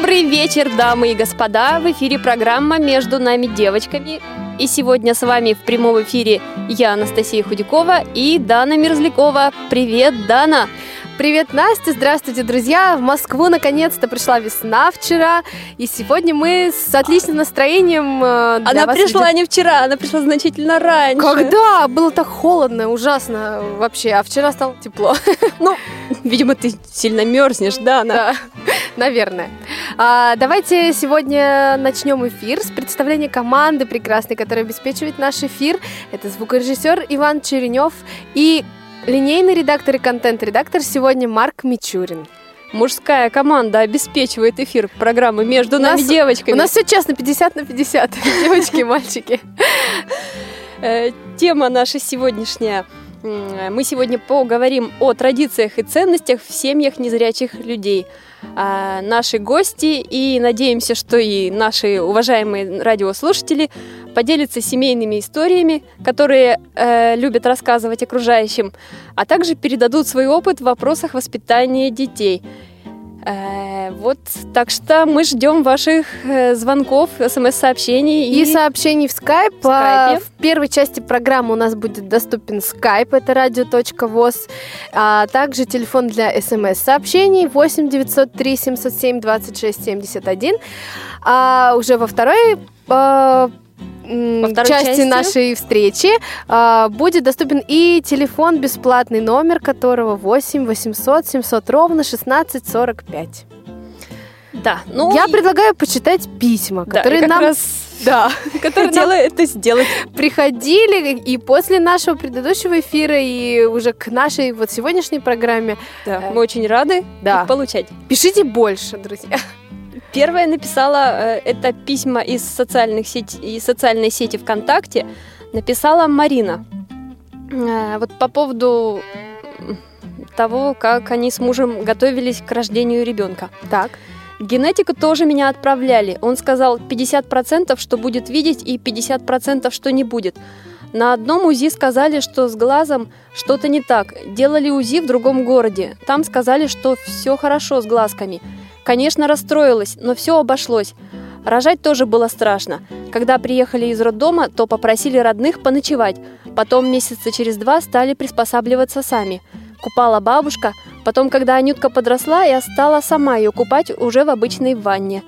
Добрый вечер, дамы и господа! В эфире программа «Между нами девочками». И сегодня с вами в прямом эфире я, Анастасия Худякова и Дана Мерзлякова. Привет, Дана! Привет, Настя! Здравствуйте, друзья! В Москву наконец-то пришла весна вчера, и сегодня мы с отличным настроением э, Она пришла ждем. не вчера, она пришла значительно раньше. Когда? Было так холодно, ужасно вообще, а вчера стало тепло. Ну, видимо, ты сильно мерзнешь, Дана. Да, наверное. А, давайте сегодня начнем эфир с представления команды прекрасной, которая обеспечивает наш эфир. Это звукорежиссер Иван Черенев и линейный редактор и контент-редактор сегодня Марк Мичурин. Мужская команда обеспечивает эфир программы «Между У нами нас- девочками». У нас все честно, 50 на 50, девочки и мальчики. Э, Тема наша сегодняшняя. Мы сегодня поговорим о традициях и ценностях в семьях незрячих людей. А наши гости и надеемся, что и наши уважаемые радиослушатели поделятся семейными историями, которые э, любят рассказывать окружающим, а также передадут свой опыт в вопросах воспитания детей. Э, вот, так что мы ждем ваших э, звонков, смс-сообщений И сообщений в Skype. В скайпе. А, В первой части программы у нас будет доступен Skype, это радио.воз, а также телефон для смс-сообщений 8 903 707 26 71. А уже во второй части, части. нашей встречи а, будет доступен и телефон бесплатный, номер которого 8 800 700 ровно 16 45. Да, ну Я и- предлагаю почитать письма, Да, которые нам раз да, который делает это сделать. приходили и после нашего предыдущего эфира, и уже к нашей вот сегодняшней программе. Да, мы очень рады Да. их получать. Пишите больше, друзья. Первая написала э, это письма из социальных сетей и социальной сети ВКонтакте. Написала Марина. Э, Вот по поводу того, как они с мужем готовились к рождению ребенка. Так. Генетику тоже меня отправляли. Он сказал 50%, что будет видеть, и 50%, что не будет. На одном УЗИ сказали, что с глазом что-то не так. Делали УЗИ в другом городе. Там сказали, что все хорошо с глазками. Конечно, расстроилась, но все обошлось. Рожать тоже было страшно. Когда приехали из роддома, то попросили родных поночевать. Потом месяца через два стали приспосабливаться сами. Купала бабушка, потом, когда Анютка подросла, я стала сама ее купать уже в обычной ванне.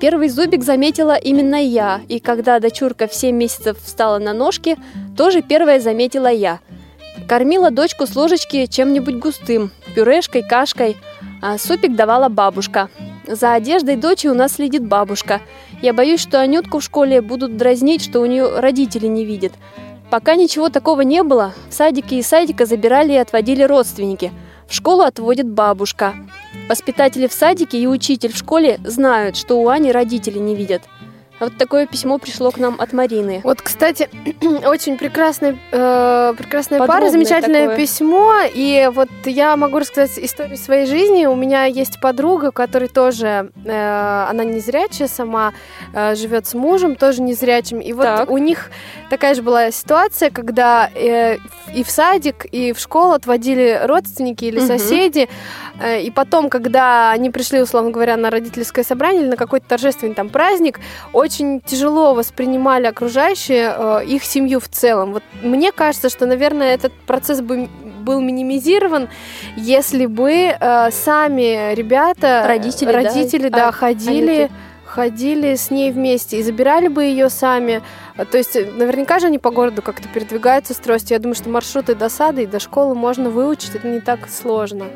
Первый зубик заметила именно я, и когда дочурка в 7 месяцев встала на ножки, тоже первая заметила я. Кормила дочку с ложечки чем-нибудь густым, пюрешкой, кашкой, а супик давала бабушка. За одеждой дочери у нас следит бабушка. Я боюсь, что Анютку в школе будут дразнить, что у нее родители не видят. Пока ничего такого не было, в садике и садика забирали и отводили родственники. В школу отводит бабушка. Воспитатели в садике и учитель в школе знают, что у Ани родители не видят. Вот такое письмо пришло к нам от Марины. Вот, кстати, очень прекрасная, э, прекрасная пара, замечательное такое. письмо. И вот я могу рассказать историю своей жизни. У меня есть подруга, которая тоже, э, она незрячая сама, э, живет с мужем, тоже незрячим. И вот Так. у них такая же была ситуация, когда э, и в садик, и в школу отводили родственники или Мгм. соседи. Э, И потом, когда они пришли, условно говоря, на родительское собрание или на какой-то торжественный там праздник, очень тяжело воспринимали окружающие э, их семью в целом. Вот мне кажется, что, наверное, этот процесс бы был минимизирован, если бы э, сами ребята, Родители, да? родители, да, А, ходили, Анюты. ходили с ней вместе и забирали бы ее сами. А, То есть, э, наверняка же они по городу как-то передвигаются с тростью. Я думаю, что маршруты до сада и до школы можно выучить, это не так сложно.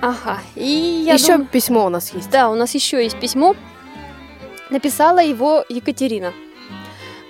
Ага. И я Еще думаю- письмо у нас есть. Да, у нас еще есть письмо. Написала его Екатерина.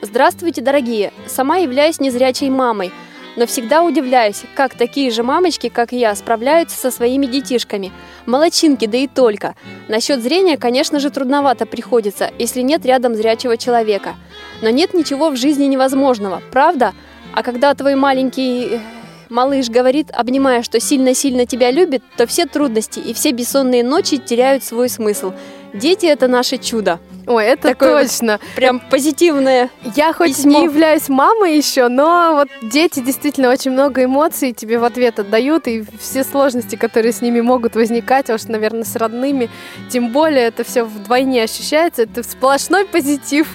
Здравствуйте, дорогие. Сама являюсь незрячей мамой. но всегда удивляюсь, как такие же мамочки, как я, справляются со своими детишками. Молодчинки, да и только. Насчет зрения, конечно же, трудновато приходится, если нет рядом зрячего человека. Но нет ничего в жизни невозможного, правда? А когда твой маленький э, малыш говорит, обнимая, что сильно-сильно тебя любит, то все трудности и все бессонные ночи теряют свой смысл. Дети – это наше чудо. Ой, это Такое точно. Прям позитивное. Я хоть письмо. не являюсь мамой еще, но вот дети действительно очень много эмоций тебе в ответ отдают, и все сложности, которые с ними могут возникать, а уж, наверное, с родными, тем более это все вдвойне ощущается, это сплошной позитив.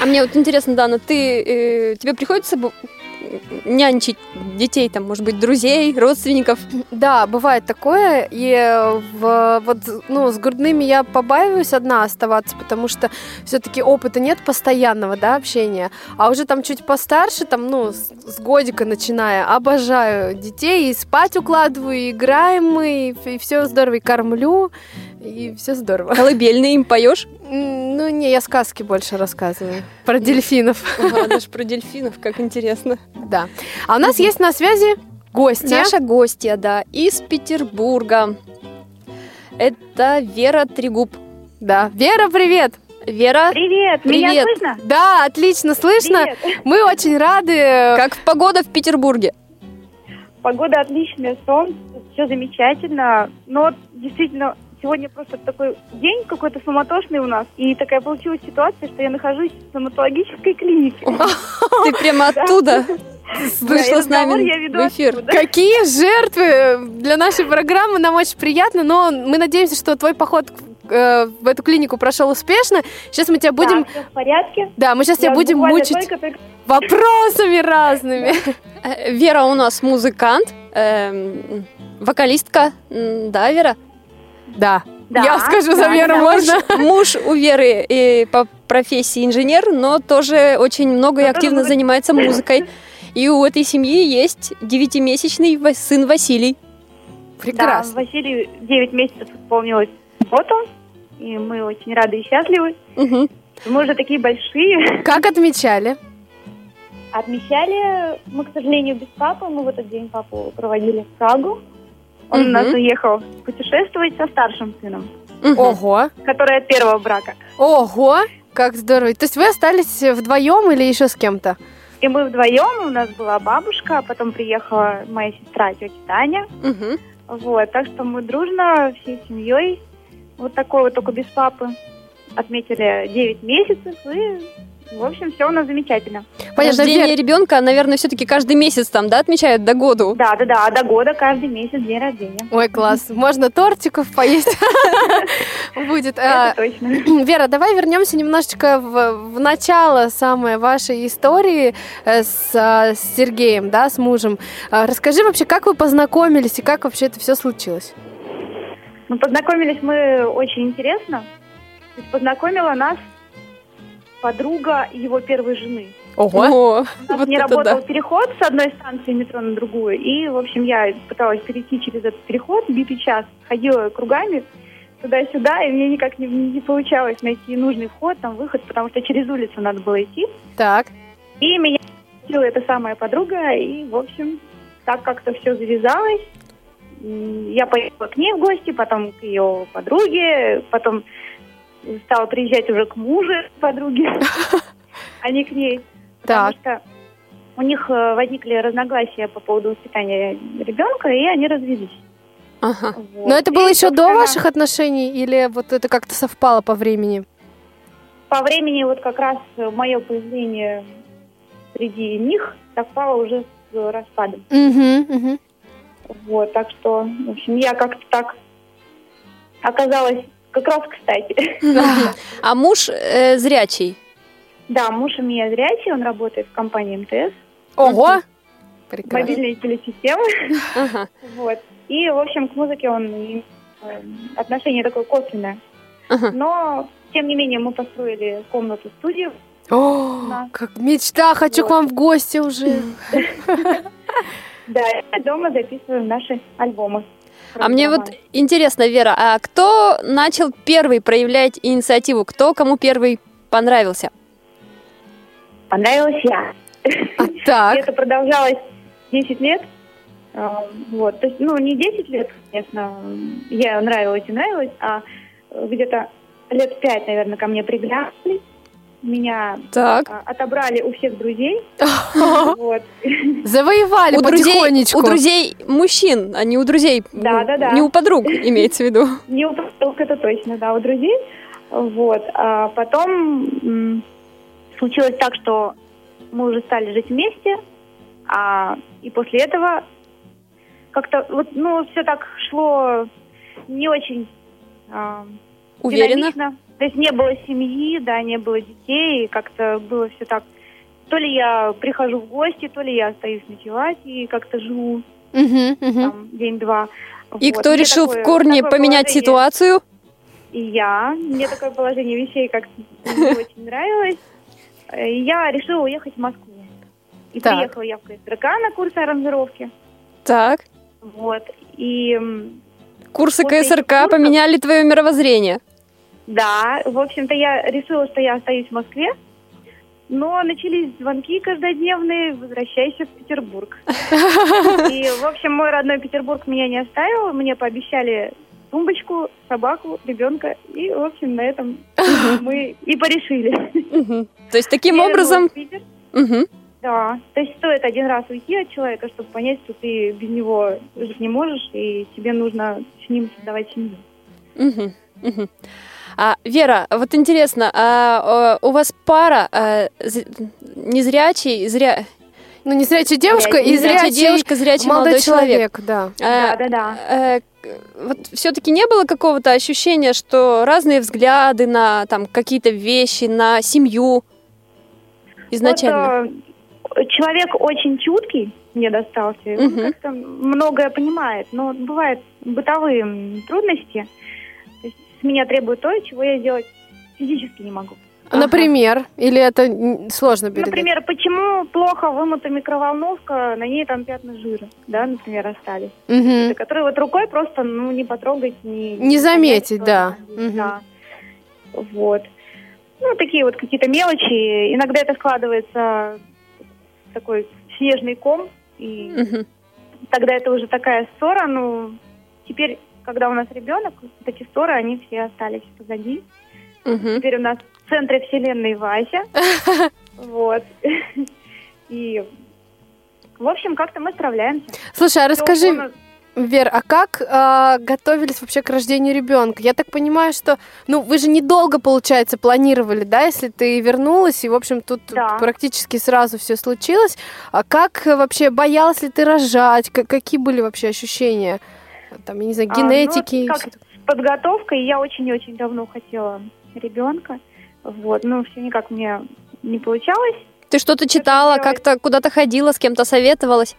А мне вот интересно, Дана, ты, э, тебе приходится нянчить детей, там, может быть, друзей, родственников? Да, бывает такое, и э, в, вот, ну, с грудными я побаиваюсь одна оставаться, потому что все-таки опыта нет постоянного, да, общения, а уже там чуть постарше, там, ну, с, с годика начиная, обожаю детей, и спать укладываю, и играем мы, и, все здорово, и кормлю, и все здорово. Колыбельные им поешь? Ну, не, я сказки больше рассказываю, про дельфинов, даже про дельфинов, как интересно. да. А у нас есть на связи гости. Наша гостья, да, из Петербурга. Это Вера Трегуб. Да. Вера, привет! Вера, Привет, меня Привет. слышно? Да, отлично слышно. Привет. Мы очень рады. как погода в Петербурге? Погода отличная, солнце, все замечательно. Но действительно, сегодня просто такой день какой-то суматошный у нас. И такая получилась ситуация, что я нахожусь в стоматологической клинике. Ты прямо оттуда Да, вышла с разговор нами я веду в эфир. оттуда. Какие жертвы для нашей программы, нам очень приятно, но мы надеемся, что твой поход э, в эту клинику прошел успешно. Сейчас мы тебя будем... Да, в порядке. Да, мы сейчас тебя Я будем буквально мучить только-только- вопросами разными. Э, Вера у нас музыкант, эм, вокалистка, да, Вера? Да. Да, Я скажу за да, Веру, да. можно? Муж у Веры и по профессии инженер, но тоже очень много и активно занимается музыкой. И у этой семьи есть девятимесячный сын Василий. Да, Прекрасно. Василию 9 месяцев исполнилось вот он. И мы очень рады и счастливы. Мгм. Мы уже такие большие. Как отмечали? Отмечали мы, к сожалению, без папы. Мы в этот день папу проводили в Прагу. Он Мгм. у нас уехал путешествовать со старшим сыном, Мгм. Ого. который от первого брака. Ого. Как здорово. То есть вы остались вдвоем или еще с кем-то? И мы вдвоем, у нас была бабушка, а потом приехала моя сестра, тетя Таня. Мгм. Вот, так что мы дружно, всей семьей, вот такой вот только без папы, отметили 9 месяцев, и, в общем, все у нас замечательно. Понятно, Рождение Вер- ребенка, наверное, все-таки каждый месяц там, да, отмечают до году. Да, да, да, до года каждый месяц день рождения. Ой, класс. Можно тортиков поесть. Будет. А, Это точно. Вера, давай вернемся немножечко в, в начало самой вашей истории э, с, а, с Сергеем, да, с мужем. А, Расскажи вообще, как вы познакомились и как вообще это все случилось? Ну, познакомились мы очень интересно. Познакомила нас подруга его первой жены. Ого. У нас вот не работал да. переход с одной станции метро на другую. И, в общем, я пыталась перейти через этот переход битый час. Ходила кругами туда-сюда, и мне никак не, не получалось найти нужный вход, там, выход, потому что через улицу надо было идти. Так. И меня спросила эта самая подруга, и, в общем, так как-то все завязалось. Я поехала к ней в гости, потом к ее подруге, потом стала приезжать уже к мужу подруги, а не к ней. Потому что у них э, возникли разногласия по поводу воспитания ребенка, и они развелись. Ага. Вот. Но это было И, еще до ваших отношений или вот это как-то совпало по времени? По времени вот как раз мое появление среди них совпало уже с распадом. Угу, угу. Вот, так что, в общем, я как-то так оказалась как раз кстати. А муж э, зрячий. Да, муж у меня зрячий, он работает в компании МТС, Ого. Прекрасно. мобильные телесистемы. Ага. Вот. И, в общем, к музыке он э, отношение такое косвенное. Ага. Но, тем не менее, мы построили комнату-студию. О, Да. как мечта, хочу к вам в гости уже. Да, дома записываем наши альбомы. А мне вот интересно, Вера, а кто начал первый проявлять инициативу? Кто кому первый понравился? Понравилась я. А, так. это продолжалось 10 лет. А, Вот, то есть, ну, не 10 лет, конечно, я нравилась и нравилась, а где-то лет 5, наверное, ко мне приглянулись. Меня Так. а, отобрали у всех друзей. Вот. Завоевали У друзей, потихонечку. у друзей мужчин, а не у друзей. Да, да, да. Не у подруг, имеется в виду. Не у подруг, это точно, да, у друзей. Вот. А потом случилось так, что мы уже стали жить вместе, а, и после этого как-то вот, ну, все так шло не очень а, Уверена. динамично. То есть не было семьи, да, не было детей, и как-то было все так. То ли я прихожу в гости, то ли я остаюсь ночевать и как-то живу Мгм, мгм. там день-два. И Вот. кто Мне решил такое- в корне поменять положение- ситуацию? И я. Мне такое положение вещей как не очень нравилось. И я решила уехать в Москву. И Так. приехала я в КСРК на курсы аранжировки. Так. Вот. И Курсы КСРК курсов- поменяли твое мировоззрение. Да, в общем-то, я решила, что я остаюсь в Москве. Но начались звонки каждодневные, возвращайся в Петербург. И, в общем, мой родной Петербург меня не оставил. Мне пообещали тумбочку, собаку, ребенка. И, в общем, на этом мы и порешили. То есть таким образом... Да, то есть стоит один раз уйти от человека, чтобы понять, что ты без него жить не можешь, и тебе нужно с ним создавать семью. Мгм, мгм. А, Вера, вот интересно, а, у вас пара а, з- незрячий, зря... Ну, незрячая девушка и незрячая зрячий девушка, зрячий молодой молодой человек. человек, да. А, Да-да-да. э, к- вот все-таки не было какого-то ощущения, что разные взгляды на там какие-то вещи, на семью изначально? Вот, э, человек очень чуткий мне достался, и он как-то многое понимает, но бывают бытовые трудности. С меня требует то, чего я сделать физически не могу. Ага. Например, или это сложно передать? Например, почему плохо вымыта микроволновка, на ней там пятна жира, да, например, остались. Мгм. которые вот рукой просто ну не потрогать, не Не заметить, да. Мгм. да. Вот. Ну, такие вот какие-то мелочи. Иногда это складывается такой снежный ком, и Мгм. тогда это уже такая ссора. Ну, теперь, когда у нас ребенок, вот эти ссоры, они все остались позади. Мгм. Теперь у нас в центре вселенной Вася. Вот. И, в общем, как-то мы справляемся. Слушай, а расскажи, Вер, а как а, готовились вообще к рождению ребенка? Я так понимаю, что, ну, вы же недолго, получается, планировали, да, если ты вернулась, и, в общем, тут Да. практически сразу все случилось. А как э, вообще, боялась ли ты рожать? К- какие были вообще ощущения? Там, я не знаю, А, ну, генетики? и как всё такое? с подготовкой я очень-очень давно хотела ребенка. Вот, но все никак мне не получалось. Ты что-то читала, как-то куда-то ходила, с кем-то советовалась?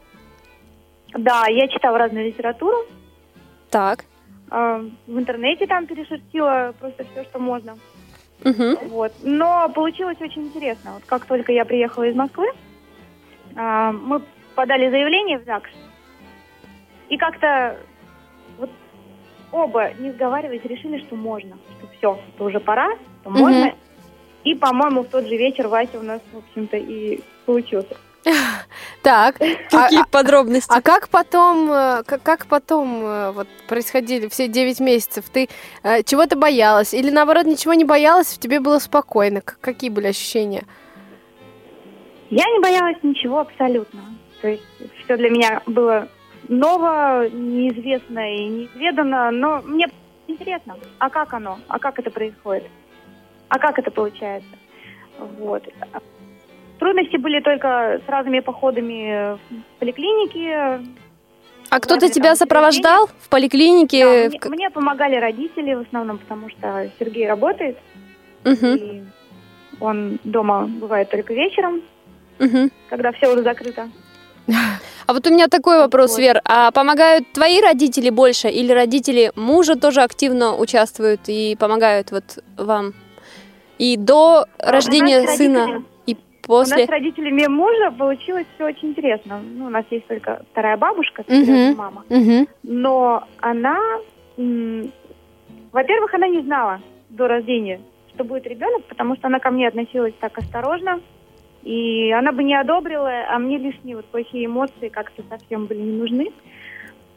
Да, я читала разную литературу. Так. а, в интернете там перешерстила просто все, что можно. Мгм. Вот. Но получилось очень интересно. Вот как только я приехала из Москвы, а, мы подали заявление в ЗАГС. И как-то оба, не сговариваясь, решили, что можно. Что все, что уже пора, что Мгм. можно. И, по-моему, в тот же вечер Вася у нас, в общем-то, и получился. Так, а, Какие подробности? а как потом, э, как, как потом э, вот происходили все 9 месяцев? Ты э, чего-то боялась? Или наоборот, ничего не боялась, в тебе было спокойно? К- какие были ощущения? Я не боялась ничего абсолютно. То есть все для меня было ново, неизвестно и неизведанно, но мне интересно, а как оно, а как это происходит, а как это получается. Вот. Трудности были только с разными походами в поликлинике. А кто-то тебя сопровождал в поликлинике? Да, в мне, мне помогали родители в основном, потому что Сергей работает, Мгм, и он дома бывает только вечером, мгм. когда все уже закрыто. А вот у меня такой вопрос, Вот. Вер. А помогают твои родители больше или родители мужа тоже активно участвуют и помогают вот вам? И до А, рождения сына, родители- и У нас после? с родителями мужа получилось все очень интересно. Ну, у нас есть только вторая бабушка, третья мама. Мгм. Но она, во-первых, она не знала до рождения, что будет ребенок, потому что она ко мне относилась так осторожно. И она бы не одобрила, а мне лишние вот плохие эмоции как-то совсем были не нужны.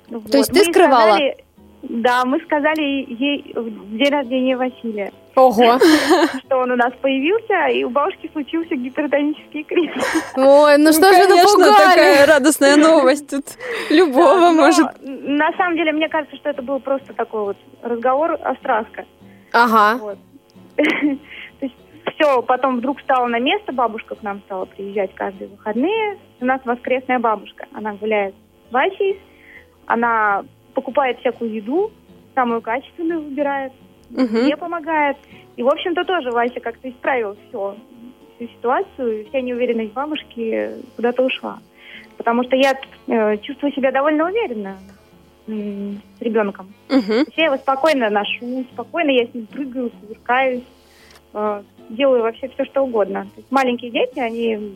То есть ты скрывала? сказали- да, мы сказали ей в день рождения Василия, Ого. что он у нас появился, и у бабушки случился гипертонический криз. Ой, ну что же конечно, напугали? такая радостная новость. Тут любого Но может... На самом деле, мне кажется, что это был просто такой вот разговор о страстках. Ага. Вот. Все, потом вдруг стало на место, бабушка к нам стала приезжать каждые выходные. У нас воскресная бабушка. Она гуляет с Васей, она покупает всякую еду, самую качественную выбирает, Мгм. мне помогает. И, в общем-то, тоже Вася как-то исправил все, всю ситуацию, и вся неуверенность бабушки куда-то ушла. Потому что я э, чувствую себя довольно уверенно с ребенком. Есть Я его спокойно ношу, спокойно я с ним прыгаю, кувыркаюсь, э, делаю вообще все, что угодно. То есть маленькие дети, они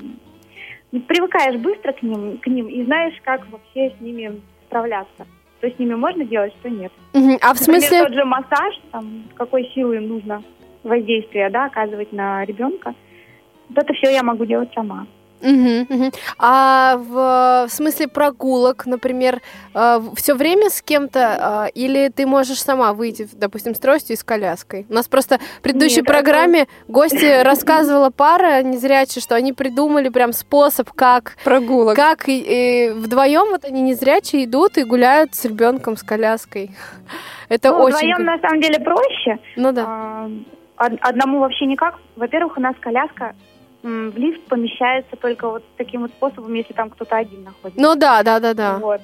привыкаешь быстро к ним, к ним и знаешь, как вообще с ними справляться. Что с ними можно делать, что нет. Мгм. А в Например, смысле... тот же массаж, там, какой им нужно воздействие, да, оказывать на ребенка. Вот это все я могу делать сама. Мгм, мгм. А в, в смысле прогулок, например, все время с кем-то, э, или ты можешь сама выйти, допустим, с тростью и с коляской? У нас просто в предыдущей Нет, программе гости рассказывала пара незрячая, что они придумали прям способ, как Прогулок. как вдвоем вот они незрячие идут и гуляют с ребенком с коляской. Это Ну, очень. вдвоем на самом деле проще. Ну да. А, од- Одному вообще никак. Во-первых, у нас коляска в лифт помещается только вот таким вот способом, если там кто-то один находится. Ну да, да, да, да. Вот.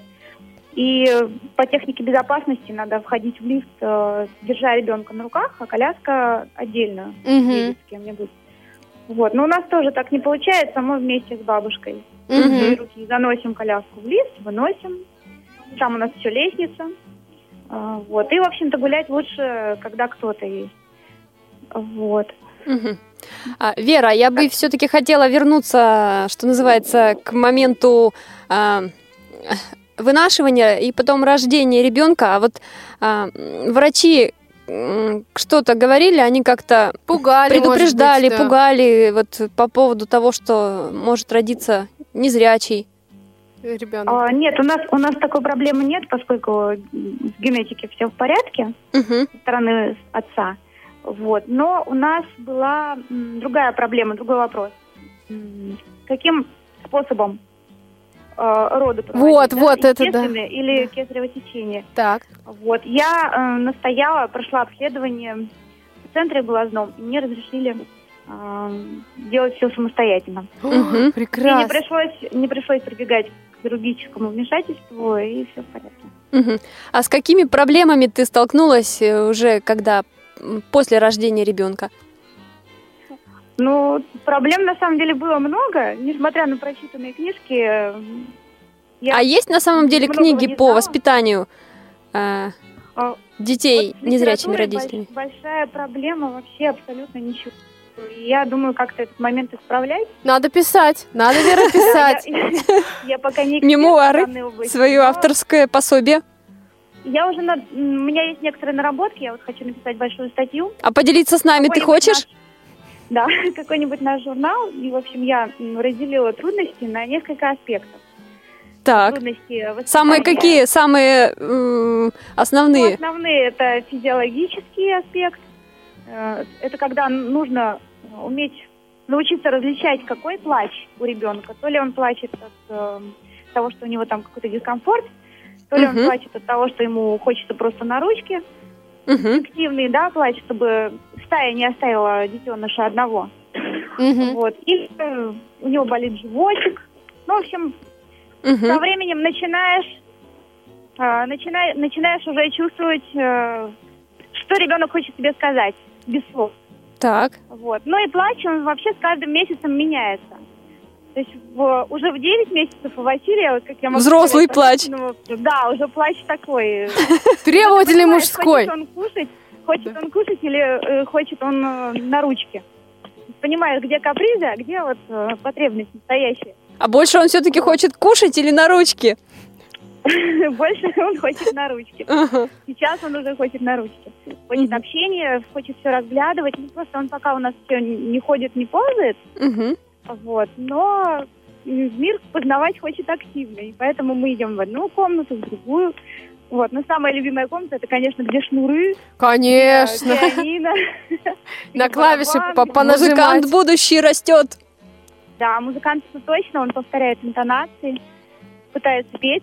И э, по технике безопасности надо входить в лифт, э, держа ребенка на руках, а коляска отдельно едет с кем-нибудь. Вот. Но у нас тоже так не получается. Мы вместе с бабушкой две руки заносим коляску в лифт, выносим. Там у нас еще лестница. А, Вот. И, в общем-то, гулять лучше, когда кто-то есть. Вот. А, Вера, я бы все-таки хотела вернуться, что называется, к моменту а, вынашивания и потом рождения ребенка. А вот а, врачи что-то говорили, они как-то Пугали, может предупреждали, быть, да. пугали вот по поводу того, что может родиться незрячий. Ребенок. А, нет, у нас у нас такой проблемы нет, поскольку м, в генетике все в порядке Мгм. со стороны отца. Вот. Но у нас была другая проблема, другой вопрос. Каким способом э, роды проводить? Вот, да? вот это да. Или кесарево сечение? Так. Вот. Я э, настояла, прошла обследование в центре глазном, и мне разрешили э, делать все самостоятельно. Мгм. И не Прекрасно. пришлось, не пришлось прибегать к хирургическому вмешательству, и все в порядке. Мгм. А с какими проблемами ты столкнулась э, уже, когда после рождения ребенка? Ну, проблем на самом деле было много, несмотря на прочитанные книжки. э, Я, А есть на самом деле книги по знала. воспитанию э, А, детей вот незрячими родителями? больш- большая проблема вообще абсолютно ничего. Я думаю, как-то этот момент исправлять. Надо писать. Надо, Вера, писать. Я, пока не Мемуары, Свое авторское пособие. Я уже на- у меня есть некоторые наработки, я вот хочу написать большую статью. А поделиться с нами ты хочешь? наш- да, какой-нибудь наш журнал. И, в общем, я разделила трудности на несколько аспектов. Так. Трудности. Самые какие? Самые м, Ну, основные? основные это физиологический аспект. Э, Это когда нужно уметь научиться различать, какой плач у ребенка. То ли он плачет от э, того, что у него там какой-то дискомфорт, то ли он плачет от того, что ему хочется просто на ручке. Мгм. Активный, да, плач, чтобы стая не оставила детеныша одного. Мгм. Вот. Или э, у него болит животик. Ну, в общем, со Мгм. временем начинаешь, э, начина- начинаешь уже чувствовать, э, что ребенок хочет тебе сказать без слов. Так. Вот. Ну и плач, он вообще с каждым месяцем меняется. То есть в- уже в 9 месяцев у Василия, вот как я могу Взрослый сказать, плач. ну, да, уже плач такой. Требовательный Понимаешь, мужской. Хочет он кушать, хочет он кушать или э, хочет он э, на ручке. Понимаешь, где капризы, а где вот э, потребность настоящая. А больше он все-таки хочет кушать или на ручке? Больше он хочет на ручке. Ага. Сейчас он уже хочет на ручке. Хочет Мгм. общения, хочет все разглядывать. Ну, просто он пока у нас все не ходит, не ползает. Вот. Но мир познавать хочет активно, и поэтому мы идем в одну комнату, в другую. Вот. Но самая любимая комната, это, конечно, где шнуры, Конечно. пианино, На клавиши понажимать. Музыкант будущий растет. Да, музыкант точно, он повторяет интонации, пытается петь.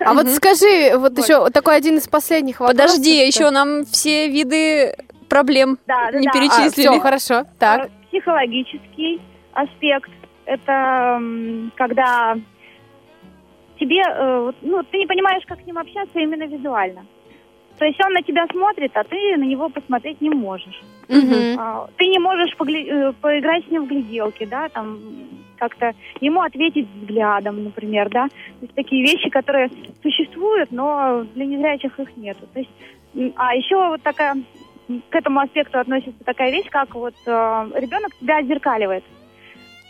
А вот скажи, вот еще такой один из последних вопросов. Подожди, еще нам все виды проблем Да, да, не да. перечислили. все, хорошо. Так. Психологический аспект – это когда тебе, э, ну, ты не понимаешь, как с ним общаться именно визуально. То есть он на тебя смотрит, а ты на него посмотреть не можешь. А, Ты не можешь погля- э, поиграть с ним в гляделки, да, там как-то ему ответить взглядом, например, да. То есть такие вещи, которые существуют, но для незрячих их нету. То есть, а еще вот такая к этому аспекту относится такая вещь, как вот ребенок тебя отзеркаливает.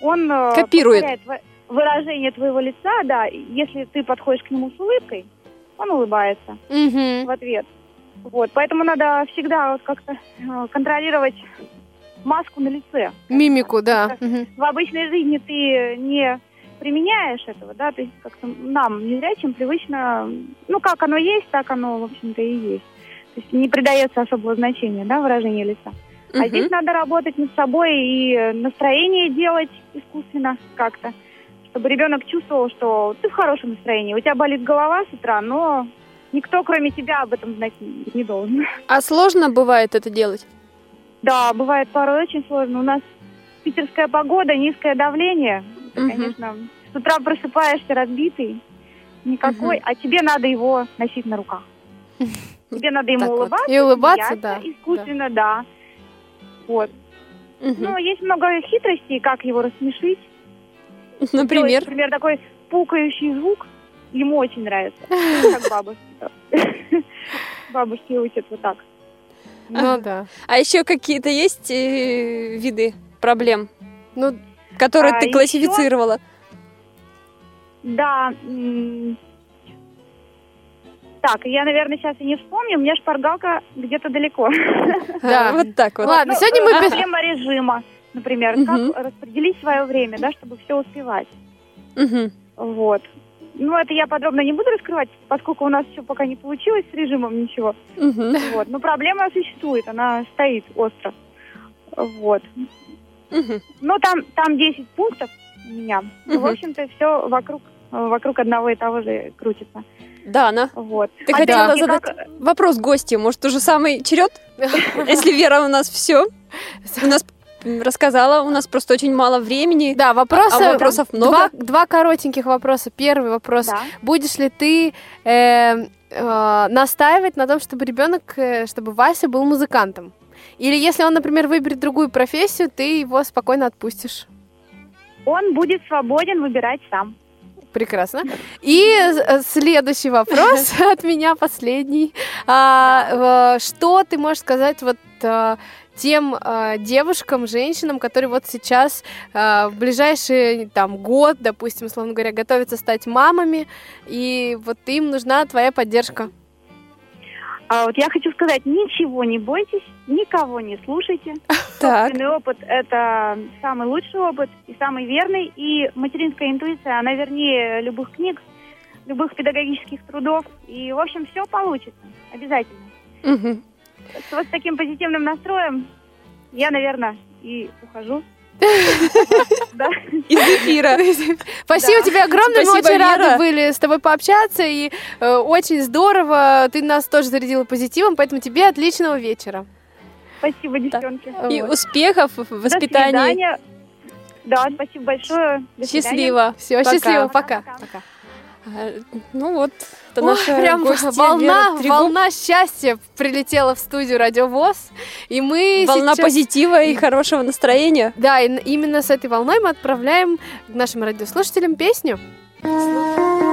Он э, Копирует. выражение твоего лица, да. Если ты подходишь к нему с улыбкой, он улыбается Мгм. в ответ. Вот, поэтому надо всегда вот как-то э, контролировать маску на лице. Мимику, да. Мгм. В обычной жизни ты не применяешь этого, да, то есть как-то нам, незрячим, привычно, ну, как оно есть, так оно, в общем-то, и есть. То есть не придается особого значения, да, выражению лица. А Мгм. здесь надо работать над собой и настроение делать искусственно как-то, чтобы ребенок чувствовал, что ты в хорошем настроении. У тебя болит голова с утра, но никто, кроме тебя, об этом знать не должен. А сложно бывает это делать? Да, бывает порой очень сложно. У нас питерская погода, низкое давление. Это, Мгм. конечно, с утра просыпаешься разбитый, никакой, а тебе надо его носить на руках. Тебе надо ему Так вот. улыбаться, И улыбаться, да, искусственно, да. Вот. Мгм. Ну, есть много хитростей, как его рассмешить. Делать, Например? например, такой пукающий звук ему очень нравится. Ну, Как бабушки. Бабушки учат вот так. Ну да. А еще какие-то есть э, виды проблем, Ну, которые А ты еще- классифицировала? Да. Так, я, наверное, сейчас и не вспомню, у меня шпаргалка где-то далеко. Да. Вот так вот. Ладно, Ну, сегодня мы... э, Проблема режима, например, как распределить свое время, да, чтобы все успевать. Вот. Ну, это я подробно не буду раскрывать, поскольку у нас еще пока не получилось с режимом ничего. Вот. Но проблема существует, она стоит остро. Вот. Ну, там, там 10 пунктов у меня. Ну. В общем-то, все вокруг, э, вокруг одного и того же крутится. Дана, Вот. ты А хотела опять-таки, задать как- вопрос гостю. Может, уже самый черед? Если Вера у нас все, у нас рассказала, у нас просто очень мало времени. Да, вопросы, А вопросов много? Два, два коротеньких вопроса. Первый вопрос. Да. Будешь ли ты э, э, настаивать на том, чтобы ребенок, э, чтобы Вася был музыкантом? Или если он, например, выберет другую профессию, ты его спокойно отпустишь? Он будет свободен выбирать сам. Прекрасно. И э, следующий вопрос от меня последний. А, что ты можешь сказать вот э, тем э, девушкам, женщинам, которые вот сейчас э, в ближайший там год, допустим, условно говоря, готовятся стать мамами, и вот им нужна твоя поддержка? А вот я хочу сказать, ничего не бойтесь, никого не слушайте. Так. Собственный опыт – это самый лучший опыт и самый верный. И материнская интуиция, она вернее любых книг, любых педагогических трудов. И, в общем, все получится. Обязательно. С вот таким позитивным настроем я, наверное, и ухожу. Из эфира. Спасибо тебе огромное, мы очень рады были с тобой пообщаться, и э, очень здорово, ты нас тоже зарядила позитивом, поэтому тебе отличного вечера. Спасибо, девчонки. И успехов в воспитании. Да, спасибо большое. Счастливо. Все, счастливо, пока. Пока. А, Ну вот, это Ой, наша прям гостья волна, Вера волна счастья прилетела в студию Радио ВОЗ, и мы Волна сейчас- позитива и хорошего настроения. Да, и именно с этой волной мы отправляем нашим радиослушателям песню. Мимо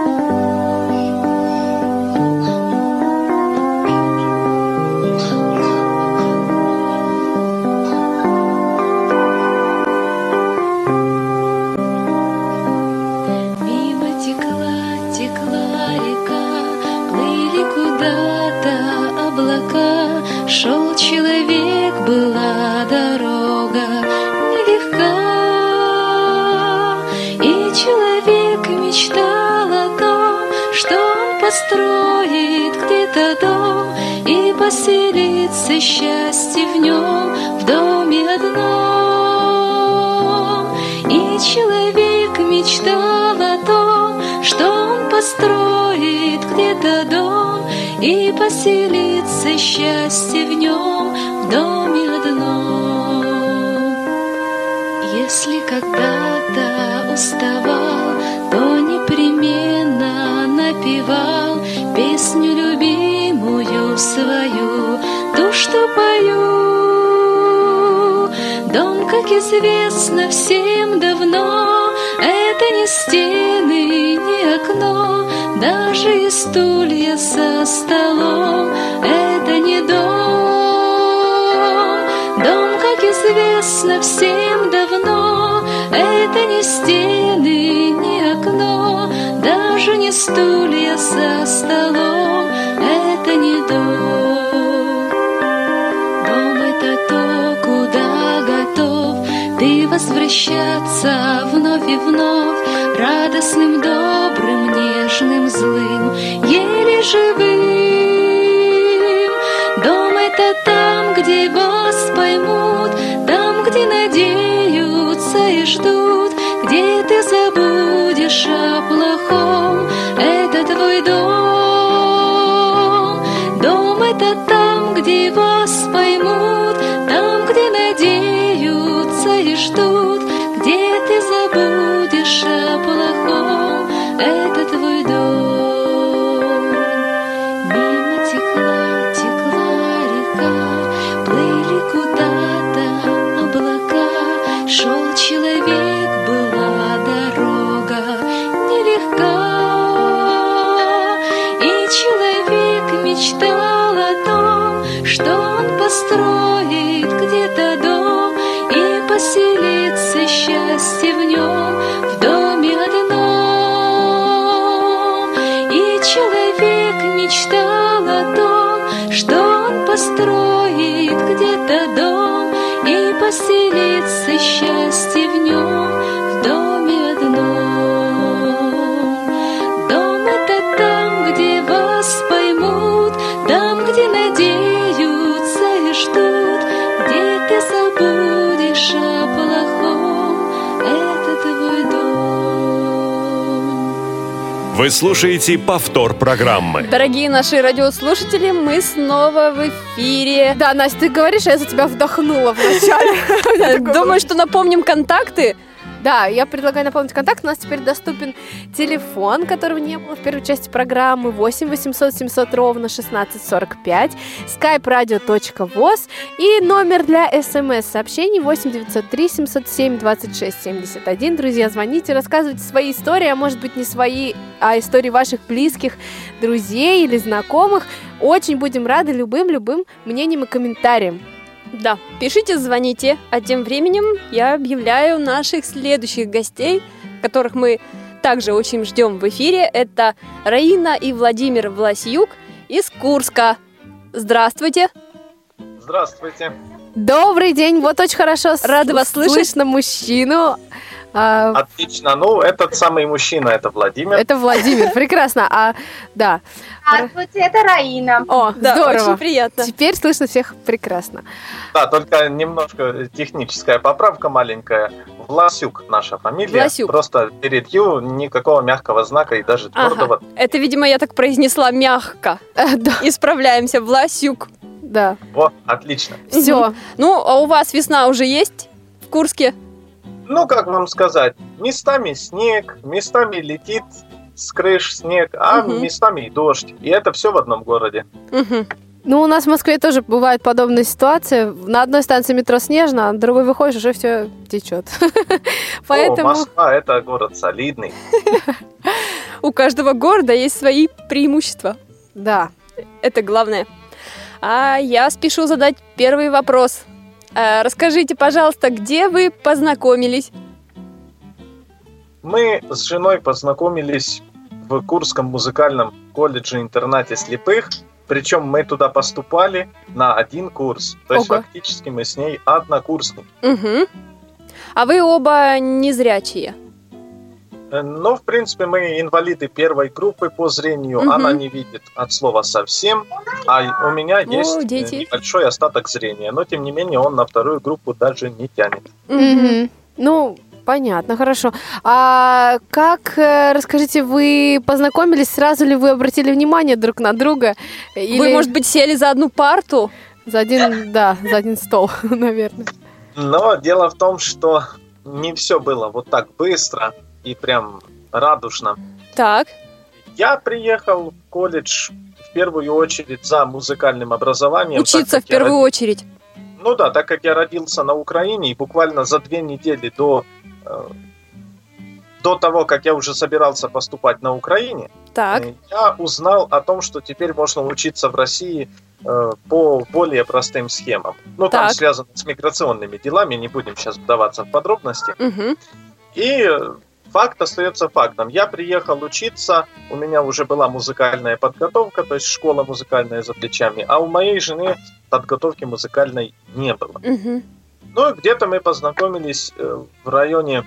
Шел человек, была дорога нелегка, И человек мечтал о том, что он построит где-то дом И поселится счастье в нем, в доме одном. И человек мечтал о том, что он построит где-то дом, и поселится счастье в нем в доме одном. Если когда-то уставал, то непременно напевал Песню любимую свою, ту, что пою. Дом, как известно всем давно, это не стены, не окно, Даже и стулья со столом, это не дом. Дом, как известно всем давно, это не стены, не окно, даже не стулья со столом, это не дом. Дом это то, куда готов ты возвращаться вновь и вновь, радостным, добрым, нежным, злым, еле живым. Вы слушаете повтор программы. Дорогие наши радиослушатели, мы снова в эфире. Да, Настя, ты говоришь, а я за тебя вдохнула вначале. Думаю, что напомним контакты. Да, я предлагаю напомнить контакт. У нас теперь доступен телефон, которого не было в первой части программы. 8 800 700 ровно 1645. skype radio.voz и номер для смс-сообщений 8 903 707 26 71. Друзья, звоните, рассказывайте свои истории, а может быть не свои, а истории ваших близких, друзей или знакомых. Очень будем рады любым-любым мнениям и комментариям. Да, пишите, звоните. А тем временем я объявляю наших следующих гостей, которых мы также очень ждем в эфире. Это Раина и Владимир Власюк из Курска. Здравствуйте. Здравствуйте. Добрый день, вот очень хорошо Рада вас слышать. слышно мужчину. А, Отлично. Ну, этот самый мужчина, это Владимир. это Владимир, прекрасно. А, да. Здравствуйте, это Раина. О, Да, здорово. очень приятно. Теперь слышно всех прекрасно. Да, только немножко техническая поправка маленькая. Власюк наша фамилия. Власюк. Просто перед Ю никакого мягкого знака и даже Ага. твердого. Это, видимо, я так произнесла мягко. Э, Да, Исправляемся. Власюк. да. Во, отлично. Все. Ну, а у вас весна уже есть в Курске? Ну, как вам сказать, местами снег, местами летит с крыш снег, а Мгм. местами и дождь. И это все в одном городе. Мгм. Ну, у нас в Москве тоже бывает подобная ситуация. На одной станции метро снежно, а на другой выходишь, уже все течет. О, Поэтому Москва это город солидный. У каждого города есть свои преимущества. да. Это главное. А я спешу задать первый вопрос. А, Расскажите, пожалуйста, где вы познакомились? Мы с женой познакомились в Курском музыкальном колледже-интернате слепых. Причем мы туда поступали на один курс. То есть Ого. фактически мы с ней однокурсники. Угу. А вы оба незрячие. Э, Но, в принципе, мы инвалиды первой группы по зрению. Мгм. Она не видит от слова совсем. А у меня есть э, дети. небольшой остаток зрения. Но, тем не менее, он на вторую группу даже не тянет. Мгм. Ну, понятно, хорошо. А как, э, расскажите, вы познакомились, сразу ли вы обратили внимание друг на друга? Или Вы, может быть, сели за одну парту? за один, да, за один стол, наверное. Но дело в том, что не все было вот так быстро и прям радужно. Так. Я приехал в колледж в первую очередь за музыкальным образованием. Учиться в первую роди- очередь. Ну да, так как я родился на Украине, и буквально за две недели до, э, до того, как я уже собирался поступать на Украине, Так. э, я узнал о том, что теперь можно учиться в России э, по более простым схемам. Ну, там Так. связано с миграционными делами, не будем сейчас вдаваться в подробности. Мгм. И э, факт остается фактом. Я приехал учиться, у меня уже была музыкальная подготовка, то есть школа музыкальная за плечами, а у моей жены подготовки музыкальной не было. Мгм. Ну и где-то мы познакомились э, в районе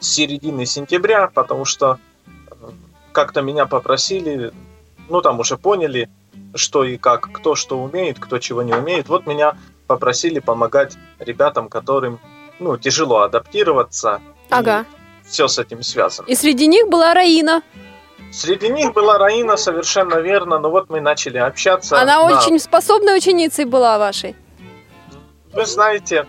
середины сентября, потому что э, как-то меня попросили, ну там уже поняли, что и как, кто что умеет, кто чего не умеет. Вот меня попросили помогать ребятам, которым ну, тяжело адаптироваться. Ага. Все с этим связано. И среди них была Раина. Среди них была Раина, совершенно верно, но вот мы начали общаться. Она на- очень способной ученицей была вашей. Вы знаете,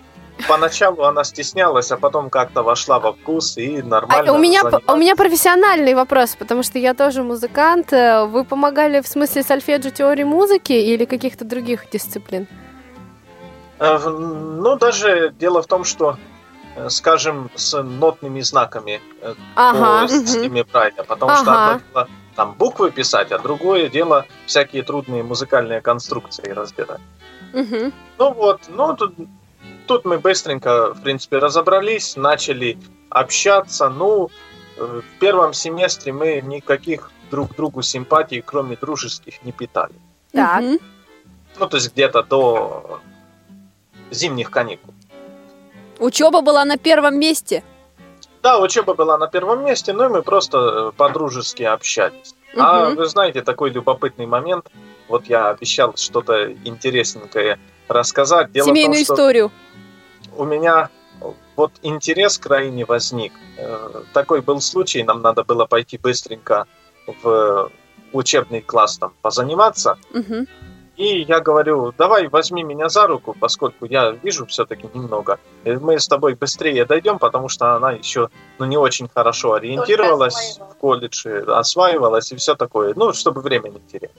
поначалу она стеснялась, а потом как-то вошла во вкус и А нормально у меня, занималась. у меня профессиональный вопрос, потому что я тоже музыкант. Э, Вы помогали в смысле сольфеджио теории музыки или каких-то других дисциплин? Э, Ну, даже дело в том, что, скажем, с нотными знаками э, Ага. по системе Брайля, потому что Ага. одно дело там буквы писать, а другое дело всякие трудные музыкальные конструкции разбирать. Мгм. Ну вот, ну тут, тут мы быстренько, в принципе, разобрались, начали общаться. Ну, э, в первом семестре мы никаких друг другу симпатий, кроме дружеских, не питали. Так. Ну, то есть где-то до зимних каникул. Учеба была на первом месте. Да, учеба была на первом месте, ну и мы просто э, по-дружески общались. А Мгм. вы знаете, такой любопытный момент. Вот я обещал что-то интересненькое рассказать. Дело Семейную том, историю. у меня вот интерес к Раине возник. Э, Такой был случай, нам надо было пойти быстренько в учебный класс там позаниматься. Мгм. И я говорю, давай возьми меня за руку, поскольку я вижу все-таки немного. И мы с тобой быстрее дойдем, потому что она еще ну, не очень хорошо ориентировалась в колледже, осваивалась и все такое. Ну, чтобы время не терять.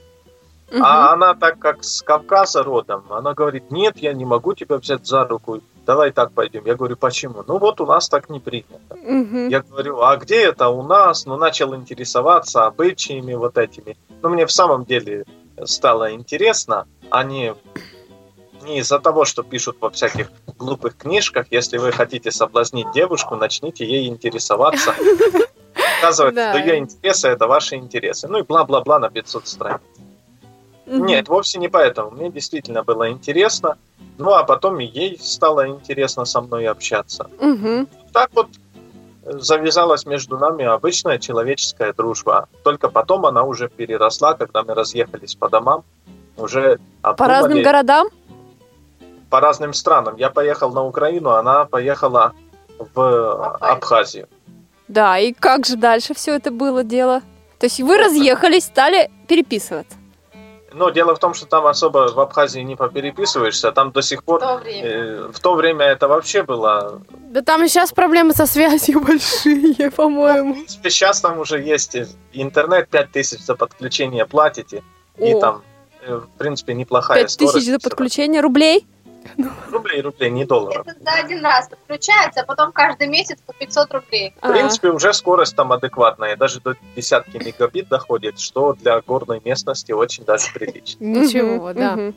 Мгм. А она, так как с Кавказа родом, она говорит, нет, я не могу тебя взять за руку, давай так пойдем. Я говорю, почему? Ну вот у нас так не принято. Мгм. Я говорю, а где это у нас? Ну, начал интересоваться обычаями вот этими. Ну, мне в самом деле стало интересно, а не, не из-за того, что пишут во всяких глупых книжках. Если вы хотите соблазнить девушку, начните ей интересоваться. Показывать, Да. что ее интересы – это ваши интересы. Ну и бла-бла-бла на 500 страниц. Мгм. Нет, вовсе не поэтому. Мне действительно было интересно. Ну, а потом и ей стало интересно со мной общаться. Мгм. Так вот завязалась между нами обычная человеческая дружба. Только потом она уже переросла, когда мы разъехались по домам. Уже По обдумали разным городам? по разным странам. Я поехал на Украину, она поехала в Абхазию. Да, и как же дальше все это было дело? То есть вы разъехались, стали переписываться. Но дело в том, что там особо в Абхазии не попереписываешься. Там до сих В пор... то время. э, в то время это вообще было Да там и сейчас проблемы со связью большие, по-моему. В принципе, сейчас там уже есть интернет, 5000 за подключение платите, и О. там, э, в принципе, неплохая Пять тысяч скорость. за подключение рублей? Рублей, рублей, не долларов. Это за один раз подключается, а потом каждый месяц по 500 рублей. В принципе, уже скорость там адекватная, даже до десятки мегабит доходит, что для горной местности очень даже прилично. Ничего, да.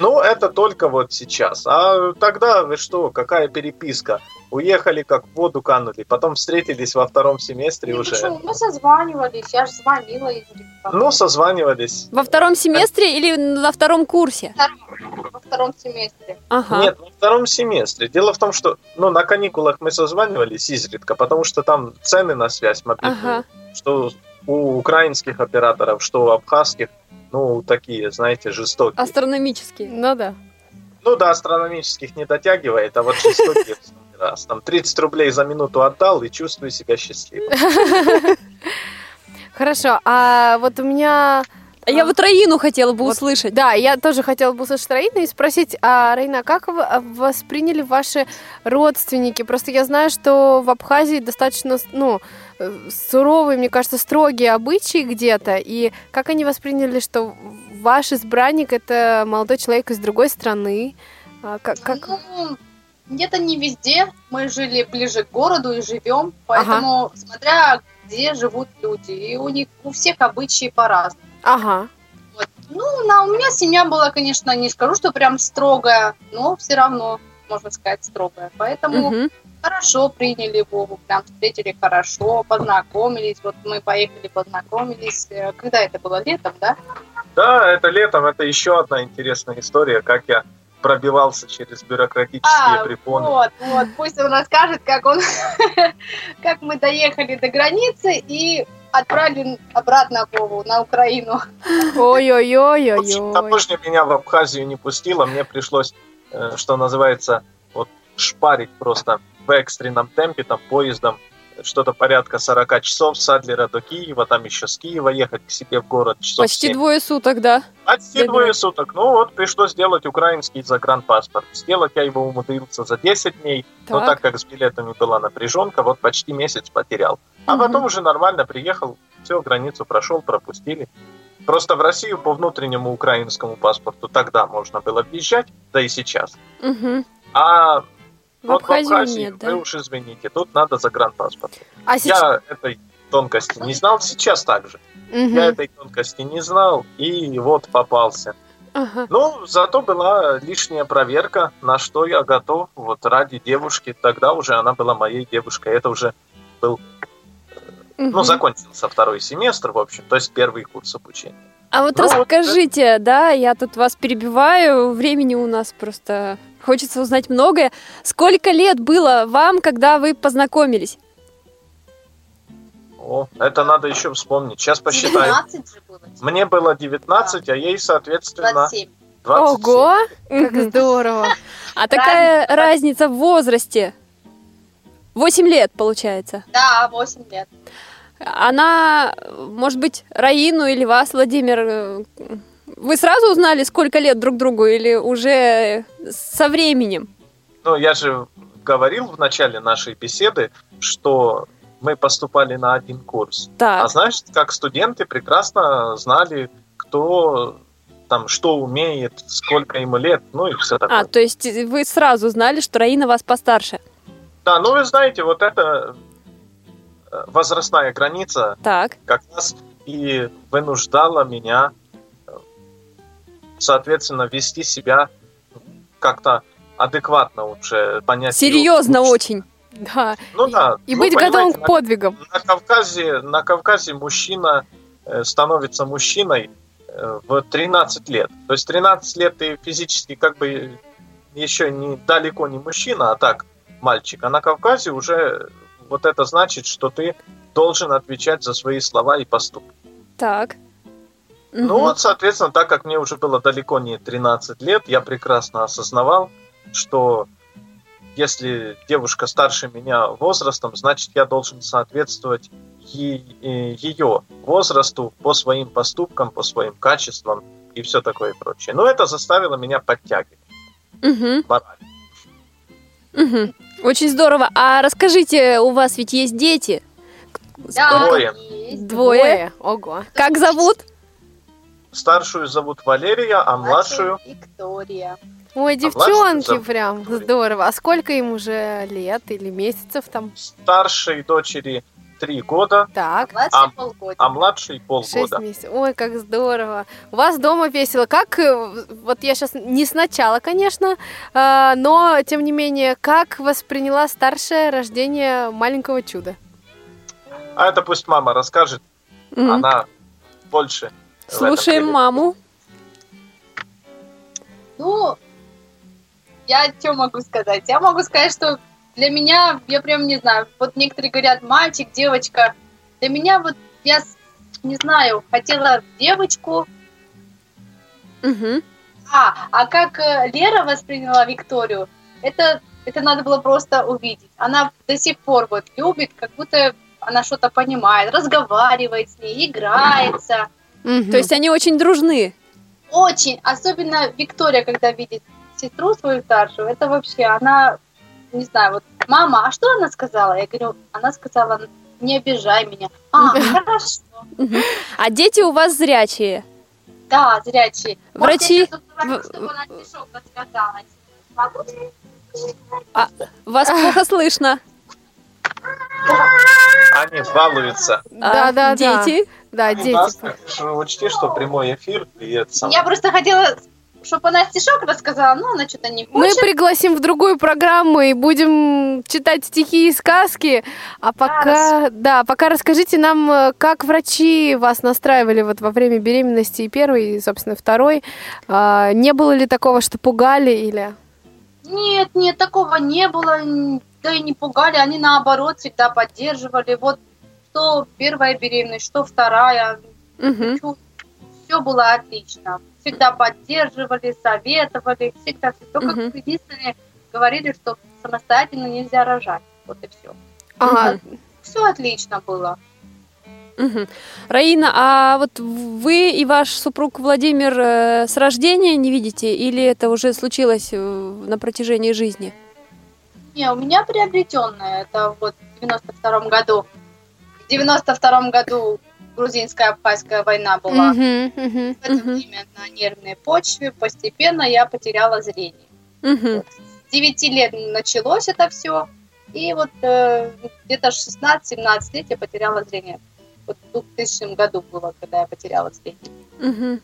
Ну, это только вот сейчас. А тогда вы что, какая переписка? Уехали, как в воду канули, потом встретились во втором семестре Ну, уже. почему? Мы созванивались, я же звонила изредка. Ну, созванивались. Во втором семестре или на втором курсе? Во втором семестре. Ага. Нет, во втором семестре. Дело в том, что ну, на каникулах мы созванивались изредка, потому что там цены на связь мобильную, Ага. что у украинских операторов, что у абхазских, ну, такие, знаете, жестокие. Астрономические. Ну да. Ну да, астрономических не дотягивает, а вот жестокие раз. Там 30 рублей за минуту отдал и чувствую себя счастливым. Хорошо, а вот у меня... А я вот Раину хотела бы Вот, услышать. Да, я тоже хотела бы услышать Раину и спросить, а, Раина, как вы а, восприняли ваши родственники? Просто я знаю, что в Абхазии достаточно, ну, э, суровые, мне кажется, строгие обычаи где-то, и как они восприняли, что ваш избранник это молодой человек из другой страны? А, как, как... Ну, где-то не везде. Мы жили ближе к городу и живем, поэтому смотря где живут люди, и у них у всех обычаи по-разному. Ага. Вот. Ну, на, у меня семья была, конечно, не скажу, что прям строгая, но все равно, можно сказать, строгая. Поэтому Мгм. хорошо приняли Вову, прям встретили хорошо, познакомились. Вот мы поехали, познакомились. Э, Когда это было? Летом, да? Да, это летом, это еще одна интересная история, как я пробивался через бюрократические А, препоны. вот, вот, пусть он расскажет, как он, как мы доехали до границы и отправили обратно Вову на Украину. Ой-ой-ой-ой-ой. таможня меня в Абхазию не пустила, мне пришлось, э, что называется, вот шпарить просто в экстренном темпе, там, поездом, что-то порядка 40 часов с Адлера до Киева, там еще с Киева ехать к себе в город часов Почти 7. двое суток, да. Почти Для двое суток. Ну вот, пришлось сделать украинский загранпаспорт. Сделать я его умудрился за 10 дней, но Так. так как с билетами была напряженка, вот почти месяц потерял. А Мгм. потом уже нормально приехал, все, границу прошел, пропустили. Просто в Россию по внутреннему украинскому паспорту тогда можно было въезжать, да и сейчас. Мгм. А В вот в Абхазию нет, да? вы уж извините, тут надо загранпаспорт. А сейчас... Я этой тонкости не знал, сейчас так же. Мгм. Я этой тонкости не знал, и вот попался. Ага. Ну, зато была лишняя проверка, на что я готов, вот ради девушки. Тогда уже она была моей девушкой. Это уже был, ну, Мгм. закончился второй семестр, в общем, то есть первый курс обучения. А вот Ну, вот, расскажите, да, я тут вас перебиваю, времени у нас просто хочется узнать многое. Сколько лет было вам, когда вы познакомились? О, это надо еще вспомнить. Сейчас посчитаем. 19 же было. Мне было 19, а ей, соответственно, 27. 27. Ого, как здорово. А такая разница в возрасте? 8 лет, получается. Да, 8 лет. Она, может быть, Раину или вас, Владимир, э, вы сразу узнали, сколько лет друг другу, или уже со временем? Ну, я же говорил в начале нашей беседы, что мы поступали на один курс. А Так, значит, как студенты прекрасно знали, кто там что умеет, сколько ему лет, ну и все такое. а, то есть вы сразу знали, что Раина вас постарше? Да, ну вы знаете, вот эта э, возрастная граница Так, как раз и вынуждала меня, соответственно, вести себя как-то адекватно уже, понять. серьезно лучше. очень. Да. Ну да. И ну, быть готовым к подвигам. На Кавказе, на Кавказе мужчина э, становится мужчиной э, в 13 лет. То есть 13 лет ты физически как бы еще не далеко не мужчина, а так мальчик. А на Кавказе уже вот это значит, что ты должен отвечать за свои слова и поступки. Так. Ну Мгм. вот, соответственно, так как мне уже было далеко не 13 лет, я прекрасно осознавал, что если девушка старше меня возрастом, значит, я должен соответствовать ее возрасту по своим поступкам, по своим качествам и все такое прочее. Но это заставило меня подтягивать мораль. Мгм. Очень здорово. А расскажите, у вас ведь есть дети? Да, Двое. есть. Двое. Ого. Как зовут? Старшую зовут Валерия, а младшую Виктория. Ой, младший девчонки, зовут прям Виктория. здорово. А сколько им уже лет или месяцев там? старшей дочери три года, Так, Младший А- полгода. а младшей шесть полгода. месяцев. Ой, как здорово. У вас дома весело. Как, э, вот я сейчас не сначала, конечно, а, но, тем не менее, как восприняла старшее рождение маленького чуда? А это пусть мама расскажет, Мгм. она больше. Слушаем маму. Ну, я что могу сказать? Я могу сказать, что для меня, я прям не знаю, вот некоторые говорят, мальчик, девочка. Для меня вот, я не знаю, хотела девочку. Мгм. А, а как э, Лера восприняла Викторию, это, это надо было просто увидеть. Она до сих пор вот любит, как будто она что-то понимает, разговаривает с ней, играется. Мгм. То есть они очень дружны. Очень, особенно Виктория, когда видит сестру свою старшую, это вообще, она, не знаю, вот, мама, а что она сказала? Я говорю, она сказала, не обижай меня. А, хорошо. А дети у вас зрячие. Да, зрячие. Врачи-. Могу? Вас плохо слышно. Они балуются. Да, А да, да. дети? Да, У дети. нас, конечно, учти, что прямой эфир, и это самое. Я просто хотела, чтобы она стишок рассказала, но она что-то не Мы хочет. пригласим в другую программу и будем читать стихи и сказки. А пока, да, пока расскажите нам, э, как врачи вас настраивали вот во время беременности и первой, и, собственно, второй. А, Не было ли такого, что пугали или... Нет, нет, такого не было, да и не пугали, они наоборот всегда поддерживали. Вот что первая беременность, что вторая, Мгм. все было отлично. Всегда поддерживали, советовали, всегда. Только Мгм. единственное говорили, что самостоятельно нельзя рожать. Вот и все. Ага, Все отлично было. Мгм. Раина, а вот вы и ваш супруг Владимир э, с рождения не видите, или это уже случилось э, на протяжении жизни? Не, у меня приобретенная. Это вот в 92 году. В 92 году грузинская абхазская война была. Мгм, мгм. В это время на нервной почве постепенно я потеряла зрение. Мгм. С 9 лет началось это все. И вот э, где-то 16-17 лет я потеряла зрение. Вот в 2000 году было, когда я потеряла зрение. Мгм.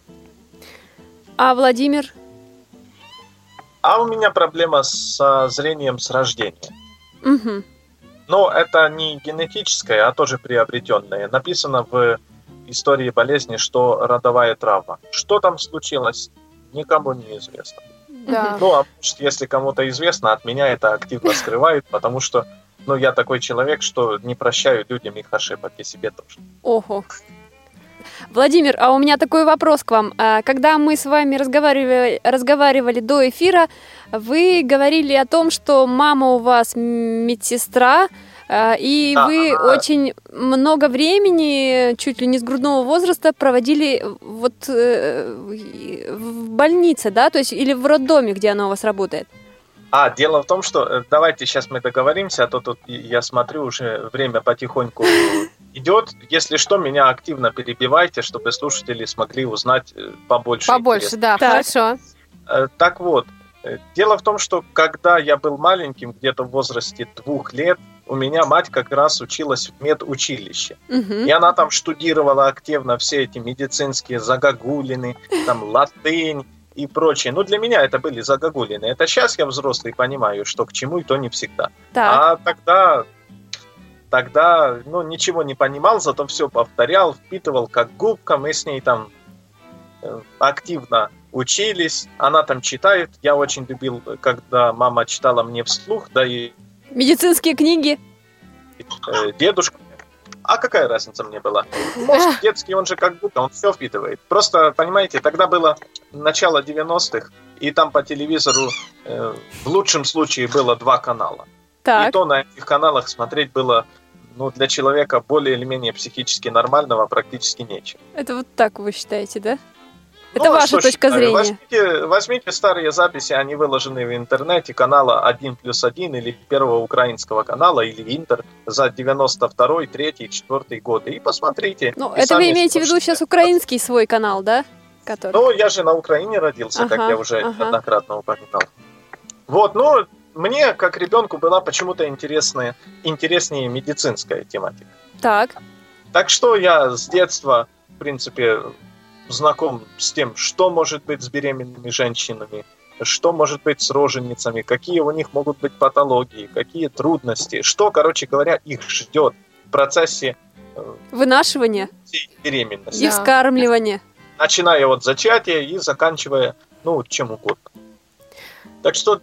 А Владимир? А у меня проблема со зрением с рождения. Мгм. Но это не генетическое, а тоже приобретенное. Написано в истории болезни, что родовая травма. Что там случилось, никому не известно. Да. Ну, а может, если кому-то известно, от меня это активно скрывают, потому что ну, я такой человек, что не прощаю людям их ошибок и себе тоже. Ого. Владимир, а у меня такой вопрос к вам. А, Когда мы с вами разговаривали, разговаривали до эфира, вы говорили о том, что мама у вас медсестра, а, и Да, вы она- очень много времени, чуть ли не с грудного возраста, проводили вот э, в больнице, да, то есть или в роддоме, где она у вас работает. А, дело в том, что э, давайте сейчас мы договоримся, а то тут я смотрю, уже время потихоньку идет. Если что, меня активно перебивайте, чтобы слушатели смогли узнать э, побольше. Побольше, интересного. да, Так. хорошо. Э, Так вот, э, дело в том, что когда я был маленьким, где-то в возрасте двух лет, у меня мать как раз училась в медучилище. Мгм. И она там штудировала активно все эти медицинские загогулины, там латынь и прочее. Ну, для меня это были загогулины. Это сейчас я взрослый понимаю, что к чему, и то не всегда. Так. А тогда, тогда, ну, ничего не понимал, зато все повторял, впитывал как губка. Мы с ней там э, активно учились. Она там читает. Я очень любил, когда мама читала мне вслух, да и Медицинские книги. э, дедушка. А какая разница мне была? Мозг детский, он же как будто, он все впитывает. Просто, понимаете, тогда было начало 90-х, и там по телевизору э, в лучшем случае было два канала. И Так. то на этих каналах смотреть было ну, для человека более или менее психически нормального практически нечего. Это вот так вы считаете, да? Это Ну, а ваша что точка считаю? зрения. Возьмите, возьмите старые записи, они выложены в интернете, канала 1 плюс 1 или первого украинского канала, или Интер за 92 3 4 годы, и посмотрите. Ну, И это вы имеете в виду сейчас украинский свой канал, да? Который... Ну, я же на Украине родился, как Ага, я уже ага. неоднократно упоминал. Вот, ну, мне, как ребенку, была почему-то интересная, интереснее медицинская тематика. Так. Так что я с детства, в принципе, знаком с тем, что может быть с беременными женщинами, что может быть с роженицами, какие у них могут быть патологии, какие трудности, что, короче говоря, их ждет в процессе э, Вынашивание всей беременности. и Да. вскармливание. Начиная от зачатия и заканчивая, ну, чем угодно. Так что...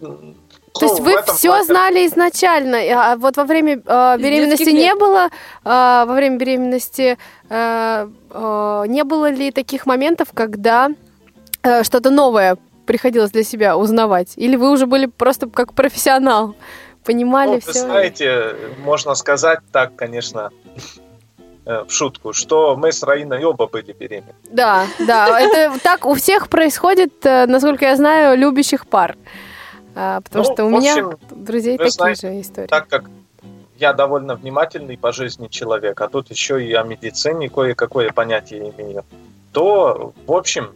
То есть вы все плане- знали изначально, а вот во время э, беременности не было, э, во время беременности э, э, не было ли таких моментов, когда э, что-то новое приходилось для себя узнавать? Или вы уже были просто как профессионал, понимали Ну, вы все? знаете, можно сказать так, конечно, э, в шутку, что мы с Раиной оба были беременны. Да, да, это так у всех происходит, э, насколько я знаю, любящих пар. А, Потому Ну, что у меня общем, друзей такие знаете, же истории. Так как я довольно внимательный по жизни человек, а тут еще и о медицине кое-какое понятие имею, то, в общем,